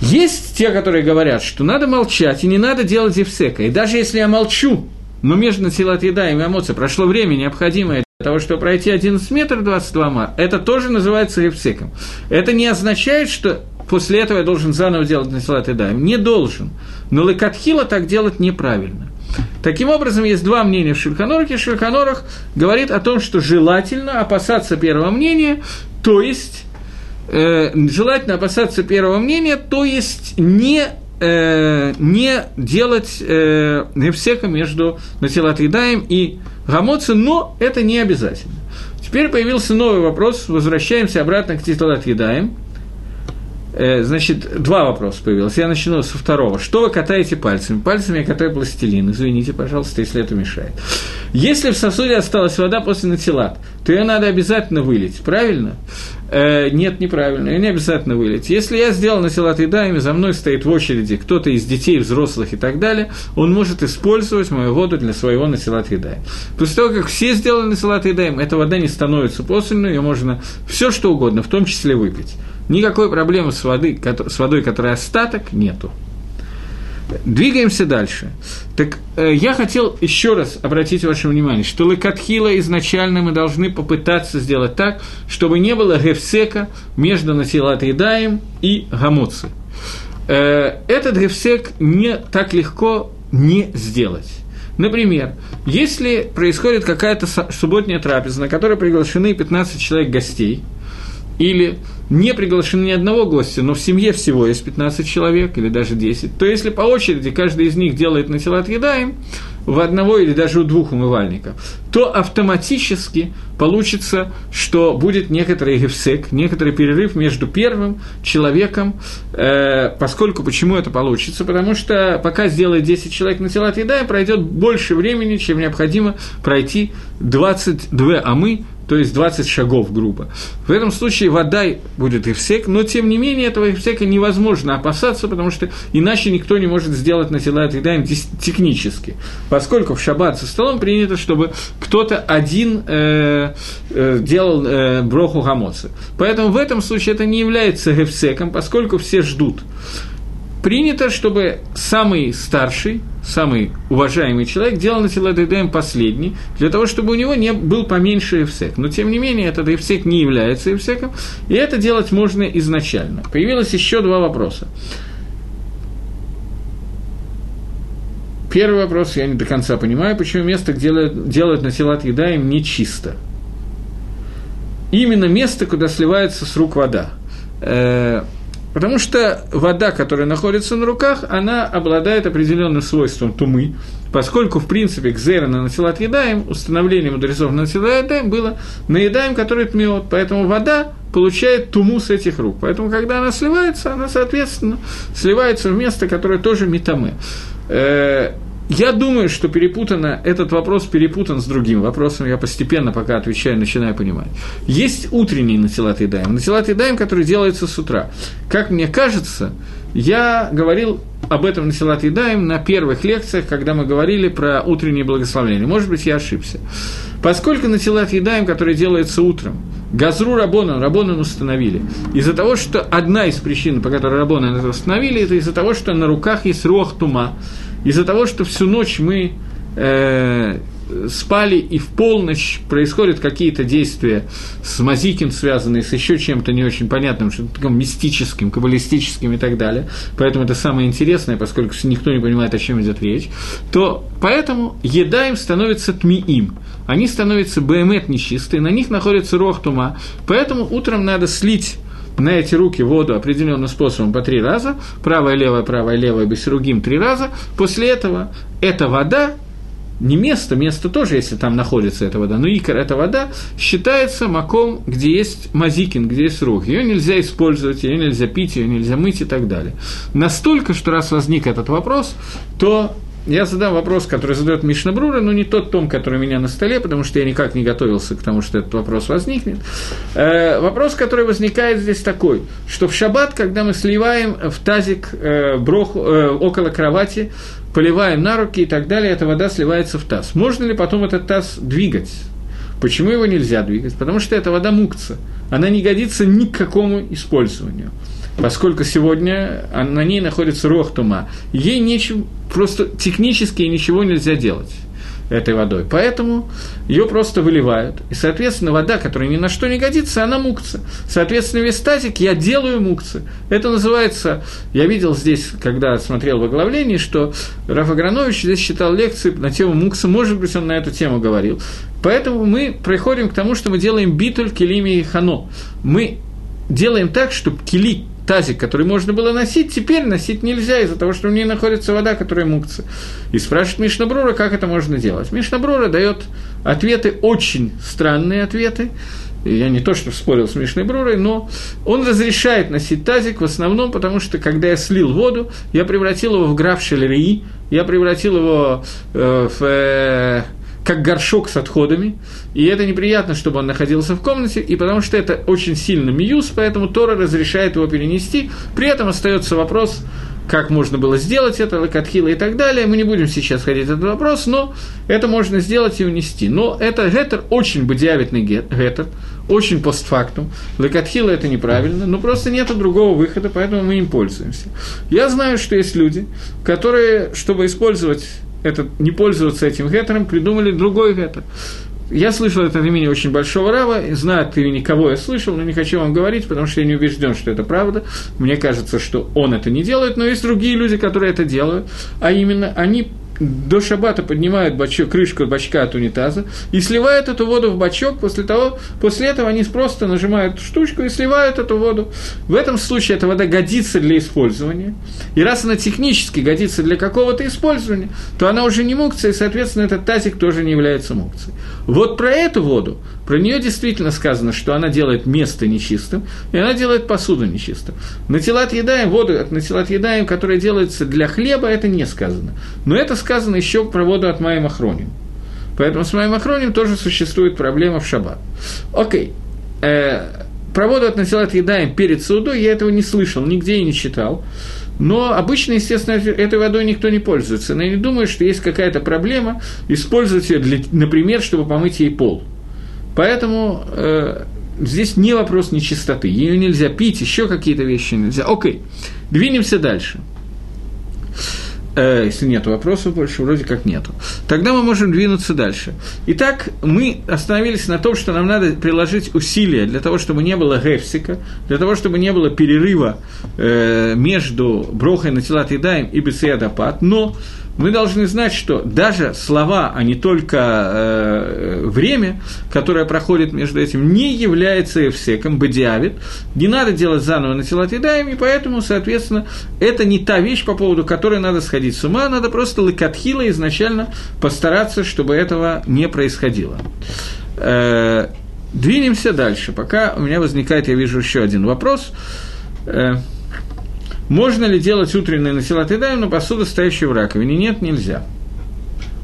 Есть те, которые говорят, что надо молчать и не надо делать евсека. И даже если я молчу, но между Еда и Мамоца прошло время, необходимое для того, чтобы пройти 11 метров 22 ма, это тоже называется рефсеком. Это не означает, что после этого я должен заново делать Насилат Еда. Не должен. Но Лекатхила так делать неправильно. Таким образом, есть два мнения в Шульханорахе. Шульханорах говорит о том, что желательно опасаться первого мнения, то есть э, желательно опасаться первого мнения, то есть не э, не делать э, нефсека между Натилат и Гамоци, но это не обязательно. Теперь появился новый вопрос, возвращаемся обратно к Титалат Едаем. Э, значит, два вопроса появилось. Я начну со второго. Что вы катаете пальцами? Пальцами я катаю пластилин. Извините, пожалуйста, если это мешает. Если в сосуде осталась вода после натилат, то ее надо обязательно вылить, правильно? Э, нет, неправильно, ее не обязательно вылить. Если я сделал натилат едами, за мной стоит в очереди кто-то из детей, взрослых и так далее, он может использовать мою воду для своего натилат едаем. После того, как все сделали натилат едаем, эта вода не становится посольной, ее можно все что угодно, в том числе выпить. Никакой проблемы с, воды, с водой, которая остаток, нету. Двигаемся дальше. Так э, я хотел еще раз обратить ваше внимание, что Лекатхила изначально мы должны попытаться сделать так, чтобы не было гефсека между Насилат и Гамоци. Э, этот гефсек не так легко не сделать. Например, если происходит какая-то субботняя трапеза, на которой приглашены 15 человек гостей, или не приглашены ни одного гостя, но в семье всего есть 15 человек или даже 10, то если по очереди каждый из них делает на тела едаем в одного или даже у двух умывальников, то автоматически получится, что будет некоторый гефсек, некоторый перерыв между первым человеком, э, поскольку почему это получится? Потому что пока сделает 10 человек на тела едаем, пройдет больше времени, чем необходимо пройти 22 амы то есть 20 шагов грубо. В этом случае вода будет ивсек, но тем не менее этого ивсека невозможно опасаться, потому что иначе никто не может сделать на тела отъедаем технически. Поскольку в шаббат за столом принято, чтобы кто-то один э, э, делал э, броху гамоцы. Поэтому в этом случае это не является гефсеком, поскольку все ждут принято, чтобы самый старший, самый уважаемый человек делал на Тиладедем последний, для того, чтобы у него не был поменьше эвсек. Но, тем не менее, этот эвсек не является эвсеком, и это делать можно изначально. Появилось еще два вопроса. Первый вопрос, я не до конца понимаю, почему место, где делают, делают на Тилат Едаем, нечисто. Именно место, куда сливается с рук вода. Э, Потому что вода, которая находится на руках, она обладает определенным свойством тумы, поскольку, в принципе, кзера на насилат едаем, установление мудрецов на насилат едаем было наедаем, который тмет, поэтому вода получает туму с этих рук. Поэтому, когда она сливается, она, соответственно, сливается в место, которое тоже метаме. Я думаю, что перепутано, этот вопрос перепутан с другим вопросом, я постепенно, пока отвечаю, начинаю понимать. Есть утренний натилат едаем, натилат едаем, который делается с утра. Как мне кажется, я говорил об этом натилат едаем на первых лекциях, когда мы говорили про утреннее благословение. Может быть, я ошибся. Поскольку натилат едаем, который делается утром, Газру Рабона, Рабона установили. Из-за того, что одна из причин, по которой Рабона это установили, это из-за того, что на руках есть рох тума, из-за того, что всю ночь мы э, спали, и в полночь происходят какие-то действия с Мазикин, связанные с еще чем-то не очень понятным, что таким мистическим, каббалистическим и так далее, поэтому это самое интересное, поскольку никто не понимает, о чем идет речь, то поэтому еда им становится тмиим, они становятся БМЭТ нечистые, на них находится рох тума, поэтому утром надо слить на эти руки воду определенным способом по три раза, правая, левая, правая, левая, бесругим три раза, после этого эта вода не место, место тоже, если там находится эта вода, но икор, эта вода считается маком, где есть мазикин, где есть рух. Ее нельзя использовать, ее нельзя пить, ее нельзя мыть и так далее. Настолько, что раз возник этот вопрос, то я задам вопрос, который задает Мишна Брура, но не тот том, который у меня на столе, потому что я никак не готовился к тому, что этот вопрос возникнет. Э, вопрос, который возникает здесь такой, что в шаббат, когда мы сливаем в тазик э, брох, э, около кровати поливаем на руки и так далее, эта вода сливается в таз. Можно ли потом этот таз двигать? Почему его нельзя двигать? Потому что эта вода мукца. Она не годится ни к какому использованию. Поскольку сегодня на ней находится рохтума. Ей нечем, просто технически ничего нельзя делать этой водой. Поэтому ее просто выливают. И, соответственно, вода, которая ни на что не годится, она мукца. Соответственно, весь тазик я делаю мукцы. Это называется, я видел здесь, когда смотрел в оглавлении, что Раф Агранович здесь читал лекции на тему мукса, может быть, он на эту тему говорил. Поэтому мы приходим к тому, что мы делаем битуль, килими и хано. Мы делаем так, чтобы кили, тазик, который можно было носить, теперь носить нельзя из-за того, что в ней находится вода, которая мукция. И спрашивает Мишнабрура, как это можно делать. Мишнабрура дает ответы, очень странные ответы, я не то, что спорил с Мишной Брурой, но он разрешает носить тазик в основном, потому что, когда я слил воду, я превратил его в граф шелерии, я превратил его э, в... Э, как горшок с отходами, и это неприятно, чтобы он находился в комнате, и потому что это очень сильно миюз, поэтому Тора разрешает его перенести. При этом остается вопрос, как можно было сделать это, лакатхила и так далее. Мы не будем сейчас ходить этот вопрос, но это можно сделать и унести. Но это гетер очень бодиавитный гетер, очень постфактум. Лакатхила это неправильно, но просто нет другого выхода, поэтому мы им пользуемся. Я знаю, что есть люди, которые, чтобы использовать этот, не пользоваться этим гетером, придумали другой гетер. Я слышал это от имени очень большого раба, знаю от имени кого я слышал, но не хочу вам говорить, потому что я не убежден, что это правда. Мне кажется, что он это не делает, но есть другие люди, которые это делают, а именно они до шабата поднимают бачок, крышку бачка от унитаза и сливают эту воду в бачок. После, того, после этого они просто нажимают штучку и сливают эту воду. В этом случае эта вода годится для использования. И раз она технически годится для какого-то использования, то она уже не мукция, и, соответственно, этот тазик тоже не является мукцией. Вот про эту воду про нее действительно сказано, что она делает место нечистым, и она делает посуду нечистым. Натилат едаем, воду от натилат едаем, которая делается для хлеба, это не сказано. Но это сказано еще про воду от Майя Махроним. Поэтому с Майя Махроним тоже существует проблема в шаббат. Окей. Э, про воду от натилат едаем перед судой я этого не слышал, нигде и не читал. Но обычно, естественно, этой водой никто не пользуется. Но я не думаю, что есть какая-то проблема использовать ее, например, чтобы помыть ей пол. Поэтому э, здесь не вопрос нечистоты. Ее нельзя пить, еще какие-то вещи нельзя. Окей, двинемся дальше. Э, если нет вопросов больше, вроде как нету. Тогда мы можем двинуться дальше. Итак, мы остановились на том, что нам надо приложить усилия для того, чтобы не было гефсика, для того, чтобы не было перерыва э, между брохой на тела и бесиадапат, но мы должны знать, что даже слова, а не только э, время, которое проходит между этим, не является эвсеком, бадиавит. Не надо делать заново на тела и поэтому, соответственно, это не та вещь, по поводу которой надо сходить с ума, надо просто лыкатхила изначально постараться, чтобы этого не происходило. Э, двинемся дальше. Пока у меня возникает, я вижу еще один вопрос. Э, можно ли делать утренний насилат едаем на посуду, стоящую в раковине? Нет, нельзя.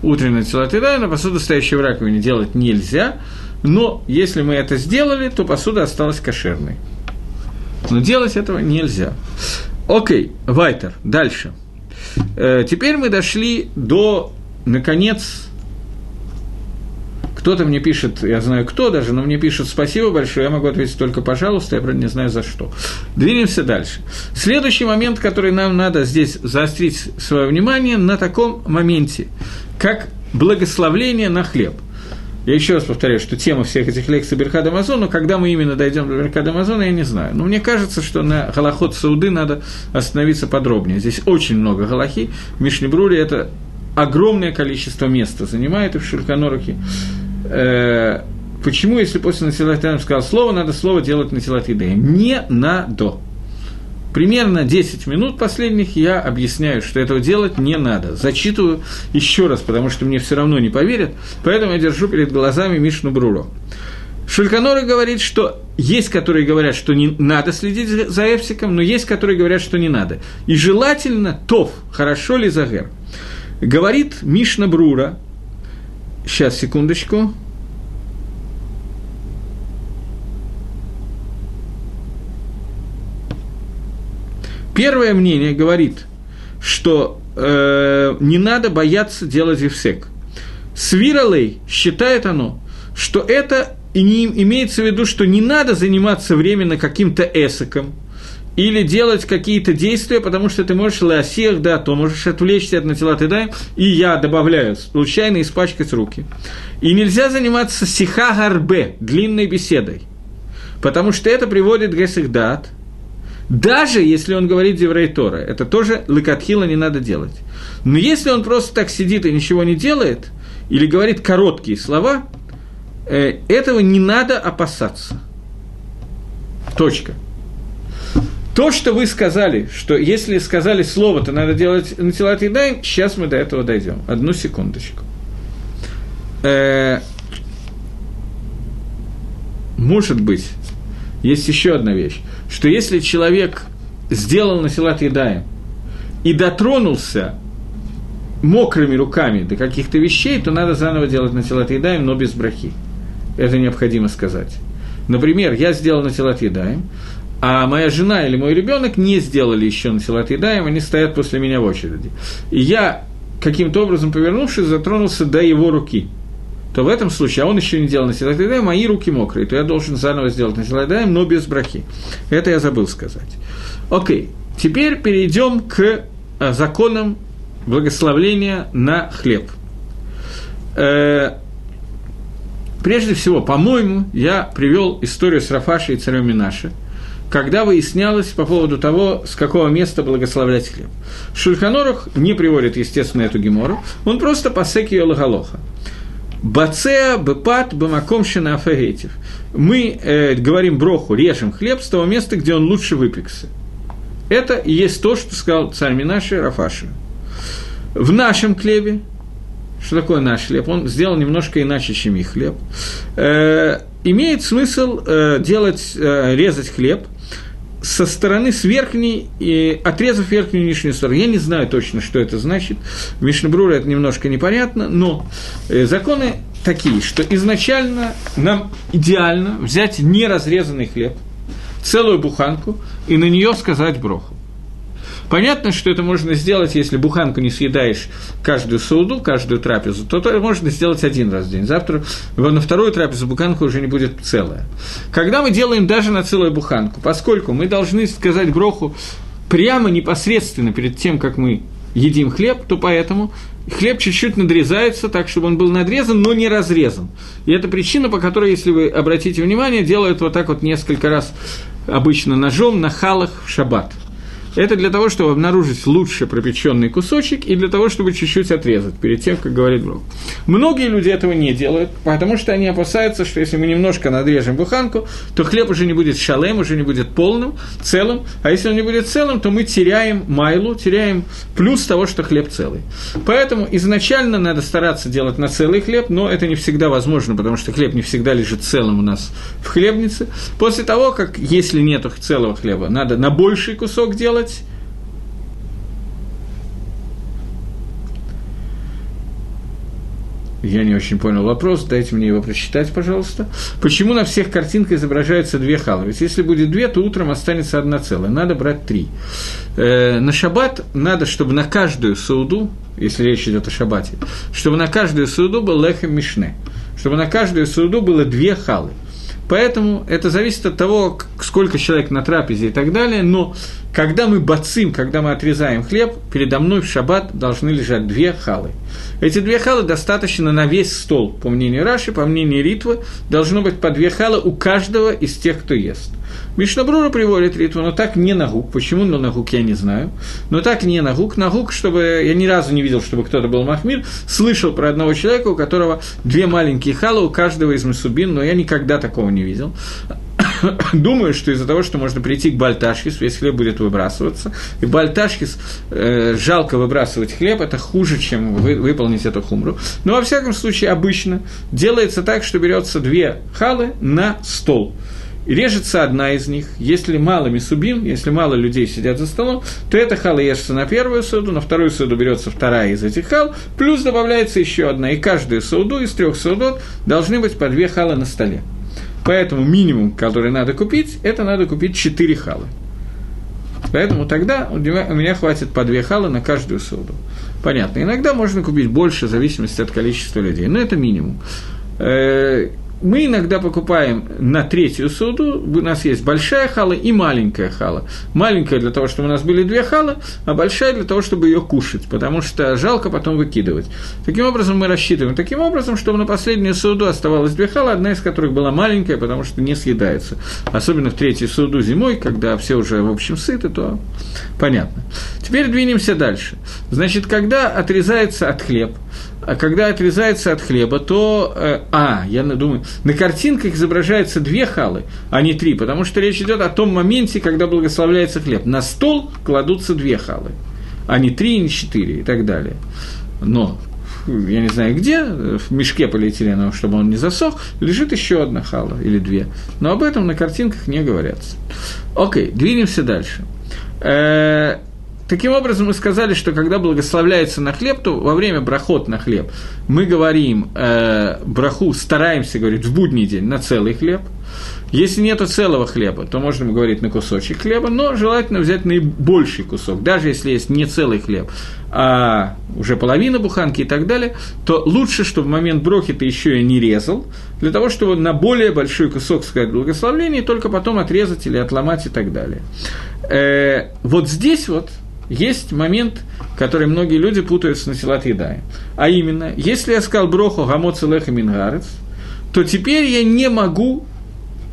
Утренний насилат едаем на посуду, стоящую в раковине, делать нельзя, но если мы это сделали, то посуда осталась кошерной. Но делать этого нельзя. Окей, Вайтер, дальше. Э, теперь мы дошли до, наконец, кто-то мне пишет, я знаю кто даже, но мне пишет спасибо большое, я могу ответить только пожалуйста, я, правда, не знаю за что. Двинемся дальше. Следующий момент, который нам надо здесь заострить свое внимание, на таком моменте, как благословление на хлеб. Я еще раз повторяю, что тема всех этих лекций Берхада Амазон, но когда мы именно дойдем до Берхада Амазона, я не знаю. Но мне кажется, что на Галахот Сауды надо остановиться подробнее. Здесь очень много Галахи. В Мишнебруре это огромное количество места занимает и в Шурканорахе. Э, почему, если после Насилат сказал слово, надо слово делать на Идеем? Не надо примерно 10 минут последних я объясняю, что этого делать не надо. Зачитываю еще раз, потому что мне все равно не поверят, поэтому я держу перед глазами Мишну Бруро. Шульканоры говорит, что есть, которые говорят, что не надо следить за Эфсиком, но есть, которые говорят, что не надо. И желательно тов, хорошо ли загер. Говорит Мишна Брура, сейчас, секундочку, Первое мнение говорит, что э, не надо бояться делать зевсек. Свиралей считает оно, что это и не имеется в виду, что не надо заниматься временно каким-то эсоком, или делать какие-то действия, потому что ты можешь ласех, да, то можешь отвлечься от натила дай, и я добавляю, случайно испачкать руки. И нельзя заниматься сиха гарбе, длинной беседой, потому что это приводит к гесихдат, даже если он говорит Деврей Тора, это тоже лыкатхила не надо делать. Но если он просто так сидит и ничего не делает, или говорит короткие слова, э, этого не надо опасаться. Точка. То, что вы сказали, что если сказали слово, то надо делать на тела дай, сейчас мы до этого дойдем. Одну секундочку. Э, может быть, есть еще одна вещь что если человек сделал насилат едаем и дотронулся мокрыми руками до каких-то вещей, то надо заново делать насилат едаем, но без брахи. Это необходимо сказать. Например, я сделал насилат едаем, а моя жена или мой ребенок не сделали еще насилат едаем, они стоят после меня в очереди. И я каким-то образом, повернувшись, затронулся до его руки – то в этом случае, а он еще не делал Насилат Едаем, мои руки мокрые, то я должен заново сделать Насилат Едаем, но без брахи. Это я забыл сказать. Окей, теперь перейдем к э, законам благословления на хлеб. Э, прежде всего, по-моему, я привел историю с Рафашей и царем Минаши, когда выяснялось по поводу того, с какого места благословлять хлеб. Шульханорух не приводит, естественно, эту гемору, он просто посек ее лагалоха. Бацеа, бепат, бамакомщина, афагетив. Мы э, говорим броху, режем хлеб с того места, где он лучше выпекся. Это и есть то, что сказал царь Минаши Рафаши. В нашем хлебе, что такое наш хлеб, он сделал немножко иначе, чем их хлеб, э, имеет смысл э, делать, э, резать хлеб – со стороны с верхней, и отрезав верхнюю и нижнюю сторону. Я не знаю точно, что это значит. В Мишнебруре это немножко непонятно, но э, законы такие, что изначально нам идеально взять неразрезанный хлеб, целую буханку, и на нее сказать броху. Понятно, что это можно сделать, если буханку не съедаешь каждую сауду, каждую трапезу, то это можно сделать один раз в день. Завтра на вторую трапезу буханка уже не будет целая. Когда мы делаем даже на целую буханку, поскольку мы должны сказать броху прямо непосредственно перед тем, как мы едим хлеб, то поэтому хлеб чуть-чуть надрезается так, чтобы он был надрезан, но не разрезан. И это причина, по которой, если вы обратите внимание, делают вот так вот несколько раз обычно ножом на халах в шаббат – это для того, чтобы обнаружить лучше пропеченный кусочек и для того, чтобы чуть-чуть отрезать перед тем, как говорит Бог. Многие люди этого не делают, потому что они опасаются, что если мы немножко надрежем буханку, то хлеб уже не будет шалем, уже не будет полным, целым, а если он не будет целым, то мы теряем майлу, теряем плюс того, что хлеб целый. Поэтому изначально надо стараться делать на целый хлеб, но это не всегда возможно, потому что хлеб не всегда лежит целым у нас в хлебнице. После того, как, если нет целого хлеба, надо на больший кусок делать, делать? Я не очень понял вопрос, дайте мне его прочитать, пожалуйста. Почему на всех картинках изображаются две халы? Ведь если будет две, то утром останется одна целая. Надо брать три. Э, на шаббат надо, чтобы на каждую сауду, если речь идет о шаббате, чтобы на каждую сауду был лехем мишне, чтобы на каждую сауду было две халы. Поэтому это зависит от того, сколько человек на трапезе и так далее, но когда мы бацим, когда мы отрезаем хлеб, передо мной в шаббат должны лежать две халы. Эти две халы достаточно на весь стол, по мнению Раши, по мнению Ритвы, должно быть по две халы у каждого из тех, кто ест. Мишнабрура приводит ритву, но так не на гук. Почему на гук, я не знаю. Но так не на гук. На гук, чтобы... Я ни разу не видел, чтобы кто-то был махмир. Слышал про одного человека, у которого две маленькие халы у каждого из Масубин, но я никогда такого не видел. [coughs] Думаю, что из-за того, что можно прийти к Бальташкису, весь хлеб будет выбрасываться, и Бальташкис э, жалко выбрасывать хлеб, это хуже, чем вы, выполнить эту хумру. Но во всяком случае, обычно делается так, что берется две халы на стол – режется одна из них. Если мало мисубим, если мало людей сидят за столом, то эта хала ешется на первую суду, на вторую суду берется вторая из этих хал, плюс добавляется еще одна. И каждую суду из трех судов должны быть по две халы на столе. Поэтому минимум, который надо купить, это надо купить четыре халы. Поэтому тогда у меня хватит по две халы на каждую суду. Понятно. Иногда можно купить больше, в зависимости от количества людей, но это минимум. Мы иногда покупаем на третью суду, у нас есть большая хала и маленькая хала. Маленькая для того, чтобы у нас были две халы, а большая для того, чтобы ее кушать, потому что жалко потом выкидывать. Таким образом, мы рассчитываем таким образом, чтобы на последнюю суду оставалось две халы, одна из которых была маленькая, потому что не съедается. Особенно в третью суду зимой, когда все уже, в общем, сыты, то понятно. Теперь двинемся дальше. Значит, когда отрезается от хлеб – а когда отрезается от хлеба, то... Э, а, я думаю, на картинках изображаются две халы, а не три, потому что речь идет о том моменте, когда благословляется хлеб. На стол кладутся две халы, а не три, не четыре и так далее. Но я не знаю где, в мешке полиэтиленовом, чтобы он не засох, лежит еще одна хала или две. Но об этом на картинках не говорятся. Окей, двинемся дальше. Таким образом, мы сказали, что когда благословляется на хлеб, то во время брахот на хлеб мы говорим э, браху, стараемся говорить в будний день на целый хлеб. Если нет целого хлеба, то можно говорить на кусочек хлеба, но желательно взять наибольший кусок. Даже если есть не целый хлеб, а уже половина буханки и так далее, то лучше, чтобы в момент брохи ты еще и не резал, для того, чтобы на более большой кусок сказать благословление, и только потом отрезать или отломать и так далее. Э, вот здесь вот есть момент, который многие люди путают с Насилат Едай. А именно, если я сказал Броху Гамоц Леха Мингарец, то теперь я не могу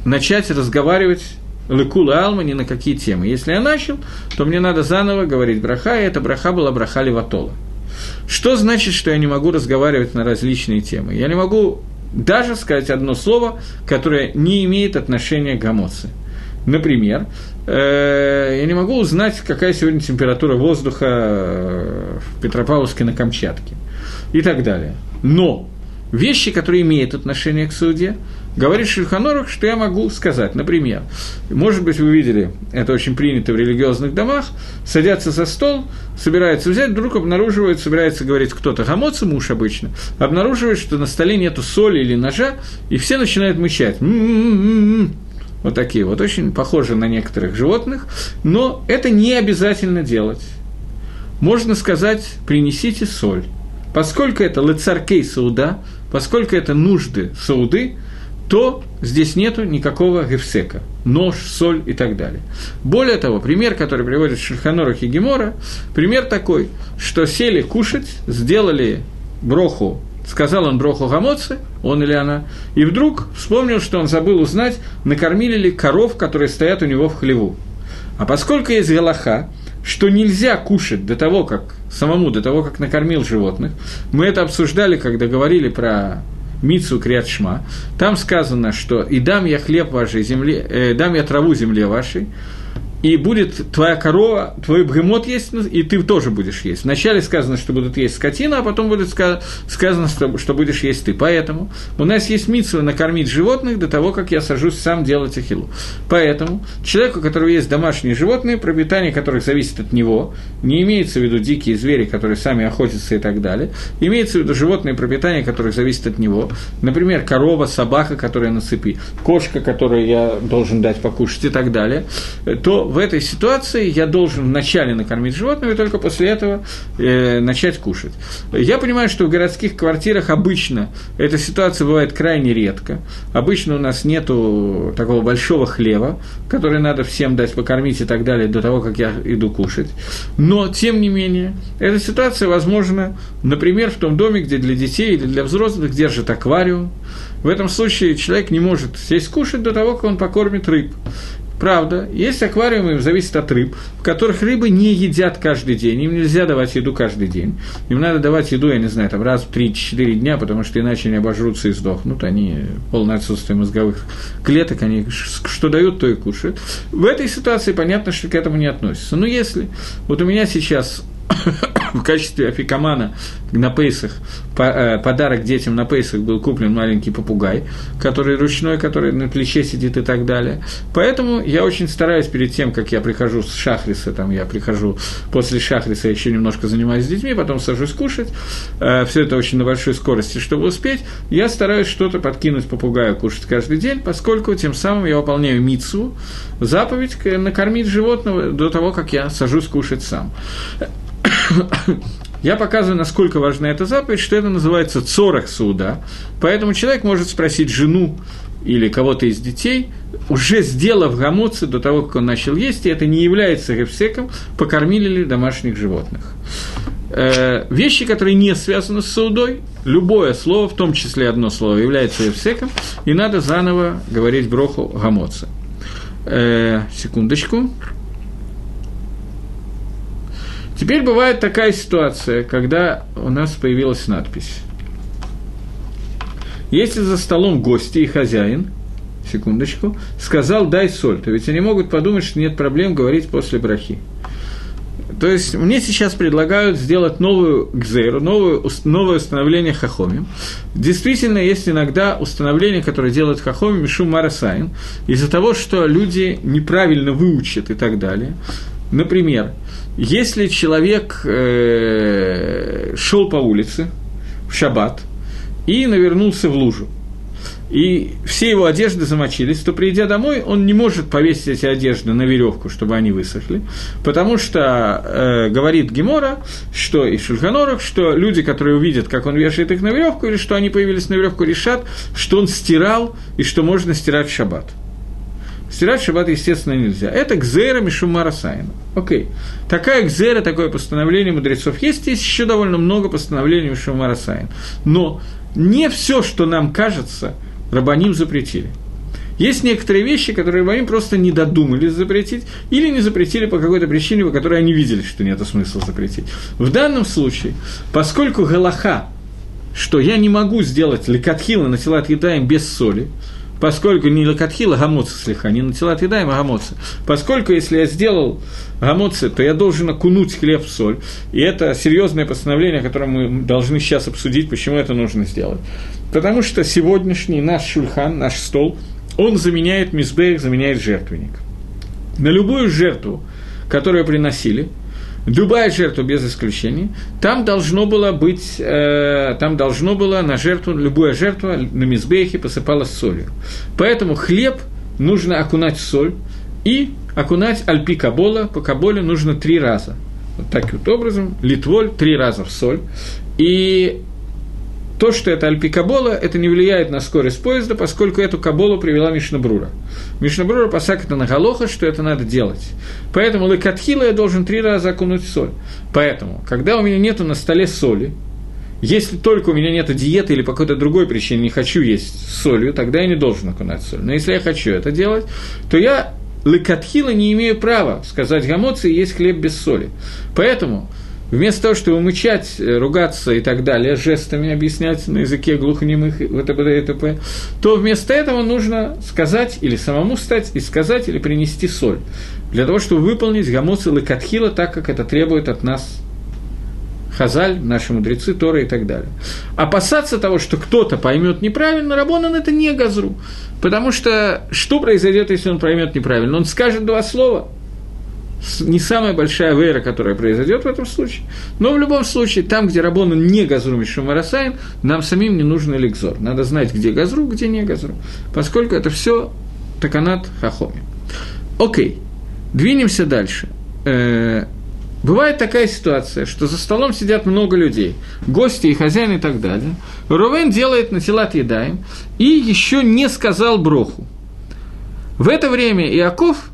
начать разговаривать Лекула Алма ни на какие темы. Если я начал, то мне надо заново говорить браха, и эта браха была браха Леватола. Что значит, что я не могу разговаривать на различные темы? Я не могу даже сказать одно слово, которое не имеет отношения к гамоце. Например, я не могу узнать, какая сегодня температура воздуха э, в Петропавловске на Камчатке и так далее. Но вещи, которые имеют отношение к суде, говорит Шульханорух, что я могу сказать. Например, может быть, вы видели, это очень принято в религиозных домах, садятся за стол, собираются взять, вдруг обнаруживают, собирается говорить кто-то, гамоца муж обычно, обнаруживает, что на столе нету соли или ножа, и все начинают мычать. М-м-м-м. Вот такие вот, очень похожи на некоторых животных, но это не обязательно делать. Можно сказать, принесите соль. Поскольку это лецаркей сауда, поскольку это нужды сауды, то здесь нету никакого гефсека, нож, соль и так далее. Более того, пример, который приводит Шульханорах и Гемора, пример такой, что сели кушать, сделали броху сказал он Броху Гамоце, он или она, и вдруг вспомнил, что он забыл узнать, накормили ли коров, которые стоят у него в хлеву. А поскольку есть галаха, что нельзя кушать до того, как самому, до того, как накормил животных, мы это обсуждали, когда говорили про Мицу Криатшма, там сказано, что «и дам я хлеб вашей земле, э, дам я траву земле вашей», и будет твоя корова, твой бгемот есть, и ты тоже будешь есть. Вначале сказано, что будут есть скотина, а потом будет сказано, что, будешь есть ты. Поэтому у нас есть митсва накормить животных до того, как я сажусь сам делать ахилу. Поэтому человеку, у которого есть домашние животные, пропитание которых зависит от него, не имеется в виду дикие звери, которые сами охотятся и так далее, имеется в виду животные пропитания, которых зависит от него, например, корова, собака, которая на цепи, кошка, которую я должен дать покушать и так далее, то в этой ситуации я должен вначале накормить животного и только после этого э, начать кушать. Я понимаю, что в городских квартирах обычно эта ситуация бывает крайне редко. Обычно у нас нет такого большого хлеба, который надо всем дать покормить и так далее до того, как я иду кушать. Но, тем не менее, эта ситуация возможна, например, в том доме, где для детей или для взрослых держат аквариум. В этом случае человек не может сесть кушать до того, как он покормит рыб. Правда, есть аквариумы, зависит от рыб, в которых рыбы не едят каждый день, им нельзя давать еду каждый день. Им надо давать еду, я не знаю, там раз в 3-4 дня, потому что иначе они обожрутся и сдохнут, они полное отсутствие мозговых клеток, они что дают, то и кушают. В этой ситуации понятно, что к этому не относится. Но если вот у меня сейчас [coughs] в качестве афикамана на Пейсах, подарок детям на Пейсах был куплен маленький попугай, который ручной, который на плече сидит и так далее. Поэтому я очень стараюсь перед тем, как я прихожу с шахриса, там я прихожу после шахриса, еще немножко занимаюсь с детьми, потом сажусь кушать, э, все это очень на большой скорости, чтобы успеть, я стараюсь что-то подкинуть попугаю кушать каждый день, поскольку тем самым я выполняю мицу, заповедь накормить животного до того, как я сажусь кушать сам. Я показываю, насколько важна эта заповедь, что это называется цорах суда. Поэтому человек может спросить жену или кого-то из детей, уже сделав гамоцы до того, как он начал есть, и это не является рефсеком, покормили ли домашних животных. Э, вещи, которые не связаны с саудой, любое слово, в том числе одно слово, является рефсеком, и надо заново говорить броху гамоца. Э, секундочку. Теперь бывает такая ситуация, когда у нас появилась надпись. Если за столом гости и хозяин, секундочку, сказал «дай соль», то ведь они могут подумать, что нет проблем говорить после брахи. То есть мне сейчас предлагают сделать новую гзейру, новую, новое установление хахомим. Действительно, есть иногда установление, которое делает хахомим Мишу Марасайн, из-за того, что люди неправильно выучат и так далее. Например, если человек э, шел по улице в шаббат и навернулся в лужу, и все его одежды замочились, то придя домой, он не может повесить эти одежды на веревку, чтобы они высохли, потому что э, говорит Гемора, что и Шульхан Арух, что люди, которые увидят, как он вешает их на веревку, или что они появились на веревку, решат, что он стирал и что можно стирать в шаббат. Стирать шаббат, естественно, нельзя. Это גזירה משום מראית עין. Окей. Такая גזירה, такое постановление мудрецов есть. Есть еще довольно много постановлений משום מראית עין. Но не все, что нам кажется, רבנים запретили. Есть некоторые вещи, которые רבנים просто не додумались запретить, или не запретили по какой-то причине, по которой они видели, что нет смысла запретить. В данном случае, поскольку Галаха, что я не могу сделать лекатхила на тела едаем без соли, поскольку не лакатхила гамоца слегка, не натила едаем, а гамоца. Поскольку если я сделал гамоцы, то я должен окунуть хлеб в соль. И это серьезное постановление, которое мы должны сейчас обсудить, почему это нужно сделать. Потому что сегодняшний наш шульхан, наш стол, он заменяет мизбех, заменяет жертвенник. На любую жертву, которую приносили – любая жертва без исключения, там должно было быть, э, там должно было на жертву, любая жертва на мизбехе посыпалась солью. Поэтому хлеб нужно окунать в соль и окунать альпи кабола, по каболе нужно три раза. Вот таким вот образом, литволь три раза в соль. И то, что это альпикабола, это не влияет на скорость поезда, поскольку эту каболу привела Мишнабрура. Мишнабрура посак это на галоха, что это надо делать. Поэтому лыкатхила я должен три раза окунуть в соль. Поэтому, когда у меня нету на столе соли, если только у меня нет диеты или по какой-то другой причине не хочу есть солью, тогда я не должен окунать соль. Но если я хочу это делать, то я лыкатхила не имею права сказать гамоцы и есть хлеб без соли. Поэтому Вместо того, чтобы мычать, э, ругаться и так далее, жестами объяснять на языке глухонемых ВТБ и т.п., то вместо этого нужно сказать или самому стать и сказать или принести соль, для того, чтобы выполнить гамоцы лакатхила так, как это требует от нас Хазаль, наши мудрецы, Торы и так далее. Опасаться того, что кто-то поймет неправильно, Рабонан это не газру. Потому что что произойдет, если он поймет неправильно? Он скажет два слова – не самая большая вера, которая произойдет в этом случае. Но в любом случае, там, где Рабона не газру Мишумарасаем, нам самим не нужен эликзор. Надо знать, где газру, где не газру. Поскольку это все таканат хахоми. Окей. Двинемся дальше. Э, бывает такая ситуация, что за столом сидят много людей, гости и хозяин и так далее. Рувен делает на телат едаем и еще не сказал броху. В это время Иаков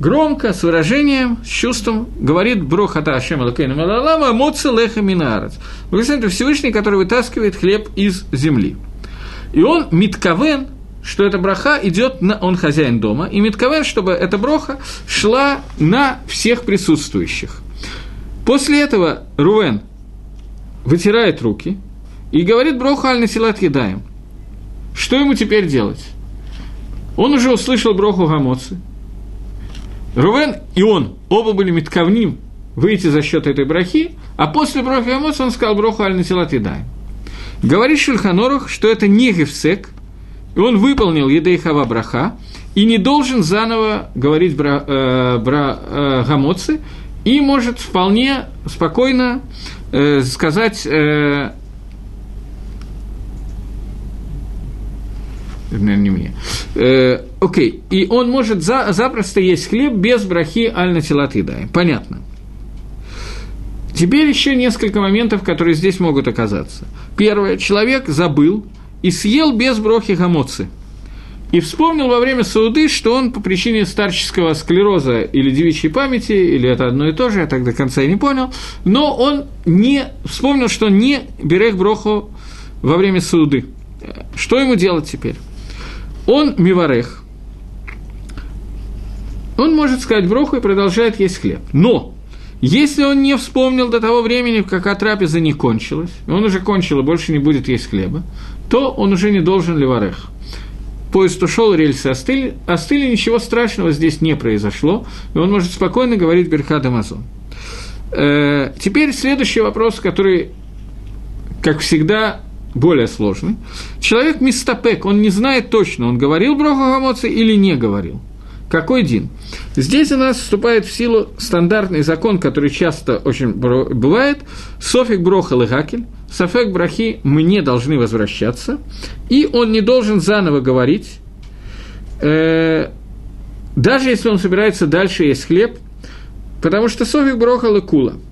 громко, с выражением, с чувством говорит Брохата Ашем Алакейна Малалама Моци Леха Минарец. Благословен Всевышний, который вытаскивает хлеб из земли. И он Митковен, что эта браха идет на он хозяин дома, и Митковен, чтобы эта броха шла на всех присутствующих. После этого Рувен вытирает руки и говорит броху аль насилат едаем. Что ему теперь делать? Он уже услышал броху Гамоцы. Рувен и он оба были метковним выйти за счет этой брахи, а после брохи Гамоцы он сказал броху аль насилат едаем. Говорит Шульханорух, что это не гефсек, и он выполнил Едейхава браха, и не должен заново говорить бра, э, бра, э, гамоцы, и может вполне спокойно э, сказать э, наверное, не мне. Э, окей, и он может за, запросто есть хлеб без брахи аль-натилатыда. Понятно. Теперь еще несколько моментов, которые здесь могут оказаться. Первое. Человек забыл и съел без брохи гамоцы. И вспомнил во время сауды, что он по причине старческого склероза или девичьей памяти, или это одно и то же, я так до конца и не понял, но он не вспомнил, что не берег броху во время сауды. Что ему делать теперь? Он миварех, он может сказать броху и продолжает есть хлеб. Но если он не вспомнил до того времени, как трапеза не кончилась, он уже кончил и больше не будет есть хлеба, то он уже не должен ливарех. Поезд ушел, рельсы остыли, остыли, ничего страшного здесь не произошло, и он может спокойно говорить Берхад Амазон. Э, теперь следующий вопрос, который, как всегда, более сложный. Человек мистапек, он не знает точно, он говорил Броху Гамоци или не говорил. Какой дин? Здесь у нас вступает в силу стандартный закон, который часто очень бывает. Софик броха легакель, софек брахи мы не должны возвращаться, и он не должен заново говорить, э, даже если он собирается дальше есть хлеб, потому что софик броха лекула –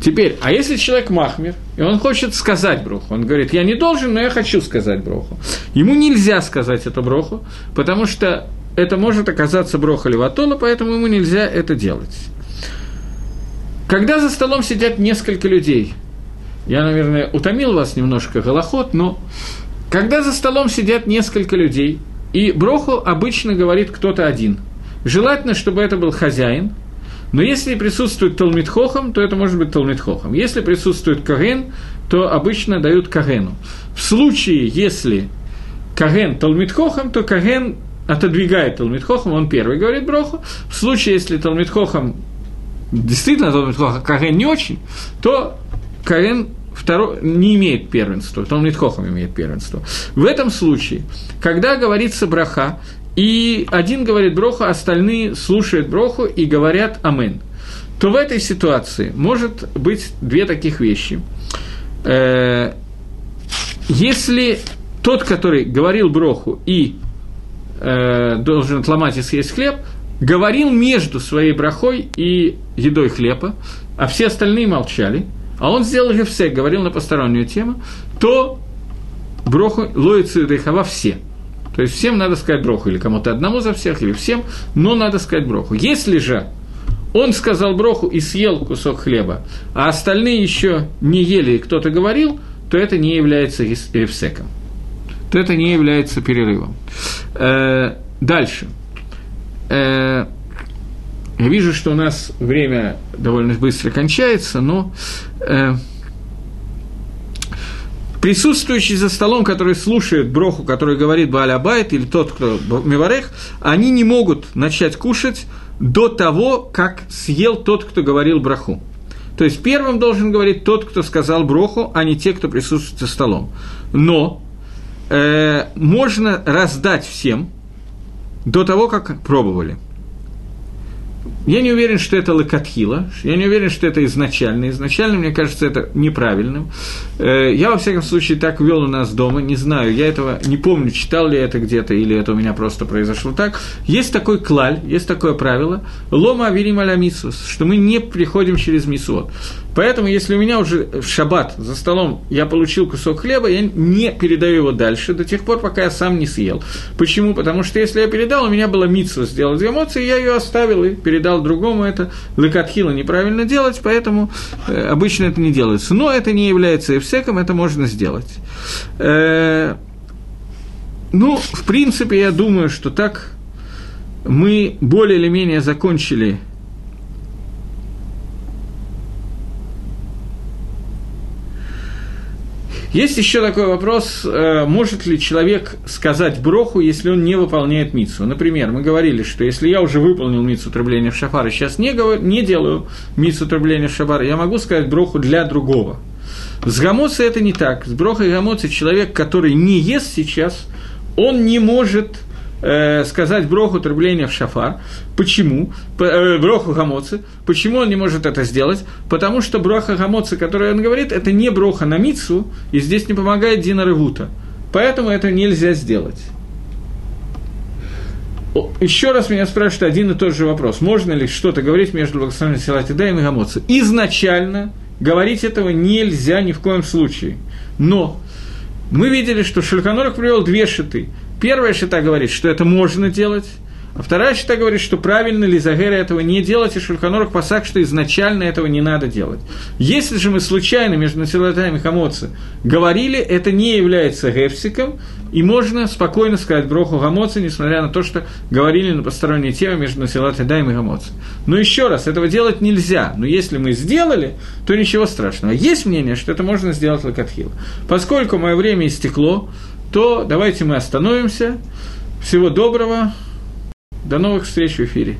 Теперь, а если человек махмер, и он хочет сказать броху, он говорит, я не должен, но я хочу сказать броху. Ему нельзя сказать эту броху, потому что это может оказаться броха леватола, поэтому ему нельзя это делать. Когда за столом сидят несколько людей, я, наверное, утомил вас немножко голоход, но когда за столом сидят несколько людей, и броху обычно говорит кто-то один, желательно, чтобы это был хозяин – но если присутствует Талмитхохам, то это может быть Талмитхохам. Если присутствует Каген, то обычно дают Кагену. В случае, если Каген Талмитхохам, то Каген отодвигает Талмитхохам, он первый говорит Броху. В случае, если Талмитхохам действительно Талмитхохам Каген не очень, то Каген второй, не имеет первенства, Талмитхохам имеет первенство. В этом случае, когда говорится браха, и один говорит броху, остальные слушают броху и говорят амен, то в этой ситуации может быть две таких вещи. Э, если тот, который говорил броху и э, должен отломать и съесть хлеб, говорил между своей брахой и едой хлеба, а все остальные молчали, а он сделал гефсек, говорил на постороннюю тему, то броху лоицу и все – то есть всем надо сказать броху, или кому-то одному за всех, или всем, но надо сказать броху. Если же он сказал броху и съел кусок хлеба, а остальные еще не ели, и кто-то говорил, то это не является эфсеком, то это не является перерывом. Э, дальше. Э, я вижу, что у нас время довольно быстро кончается, но э, присутствующий за столом, который слушает броху, который говорит Бааля или тот, кто Миварех, они не могут начать кушать до того, как съел тот, кто говорил браху. То есть первым должен говорить тот, кто сказал броху, а не те, кто присутствует за столом. Но э, можно раздать всем до того, как пробовали. Я не уверен, что это лакатхила, я не уверен, что это изначально. Изначально, мне кажется, это неправильным. Э, я, во всяком случае, так вел у нас дома, не знаю, я этого не помню, читал ли это где-то, или это у меня просто произошло так. Есть такой клаль, есть такое правило, лома аверим аля мисус, что мы не приходим через мисуот. Поэтому, если у меня уже в шаббат за столом я получил кусок хлеба, я не передаю его дальше до тех пор, пока я сам не съел. Почему? Потому что если я передал, у меня была митсва сделать эмоции, я ее оставил и передал другому это. Лекатхила неправильно делать, поэтому э, обычно это не делается. Но это не является эфсеком, это можно сделать. Э, ну, в принципе, я думаю, что так мы более или менее закончили Есть еще такой вопрос, э, может ли человек сказать броху, если он не выполняет мицу. Например, мы говорили, что если я уже выполнил мицу трубления в шафар, и сейчас не, говорю, не делаю мицу трубления в шафар, я могу сказать броху для другого. С гамоцей это не так. С брохой гамоцей человек, который не ест сейчас, он не может э, сказать броху трубления в шафар. Почему? По, э, броху гамоцы. Почему он не может это сделать? Потому что броха гамоцы, которую он говорит, это не броха на мицу, и здесь не помогает Дина Ревута. Поэтому это нельзя сделать. Еще раз меня спрашивают один и тот же вопрос. Можно ли что-то говорить между благословенным Силатида и Мегамоци? Изначально говорить этого нельзя ни в коем случае. Но мы видели, что Шельканорах привел две шиты. Первая шита говорит, что это можно делать, а вторая шита говорит, что правильно ли Загера этого не делать, и Шульханорах посак, что изначально этого не надо делать. Если же мы случайно между Насилатаем и Хамоци говорили, это не является гефсиком, и можно спокойно сказать Броху Гамоци, несмотря на то, что говорили на посторонние темы между Насилатаем и Гамоци. Но еще раз, этого делать нельзя. Но если мы сделали, то ничего страшного. Есть мнение, что это можно сделать лакатхил. Поскольку мое время истекло, то давайте мы остановимся. Всего доброго. До новых встреч в эфире.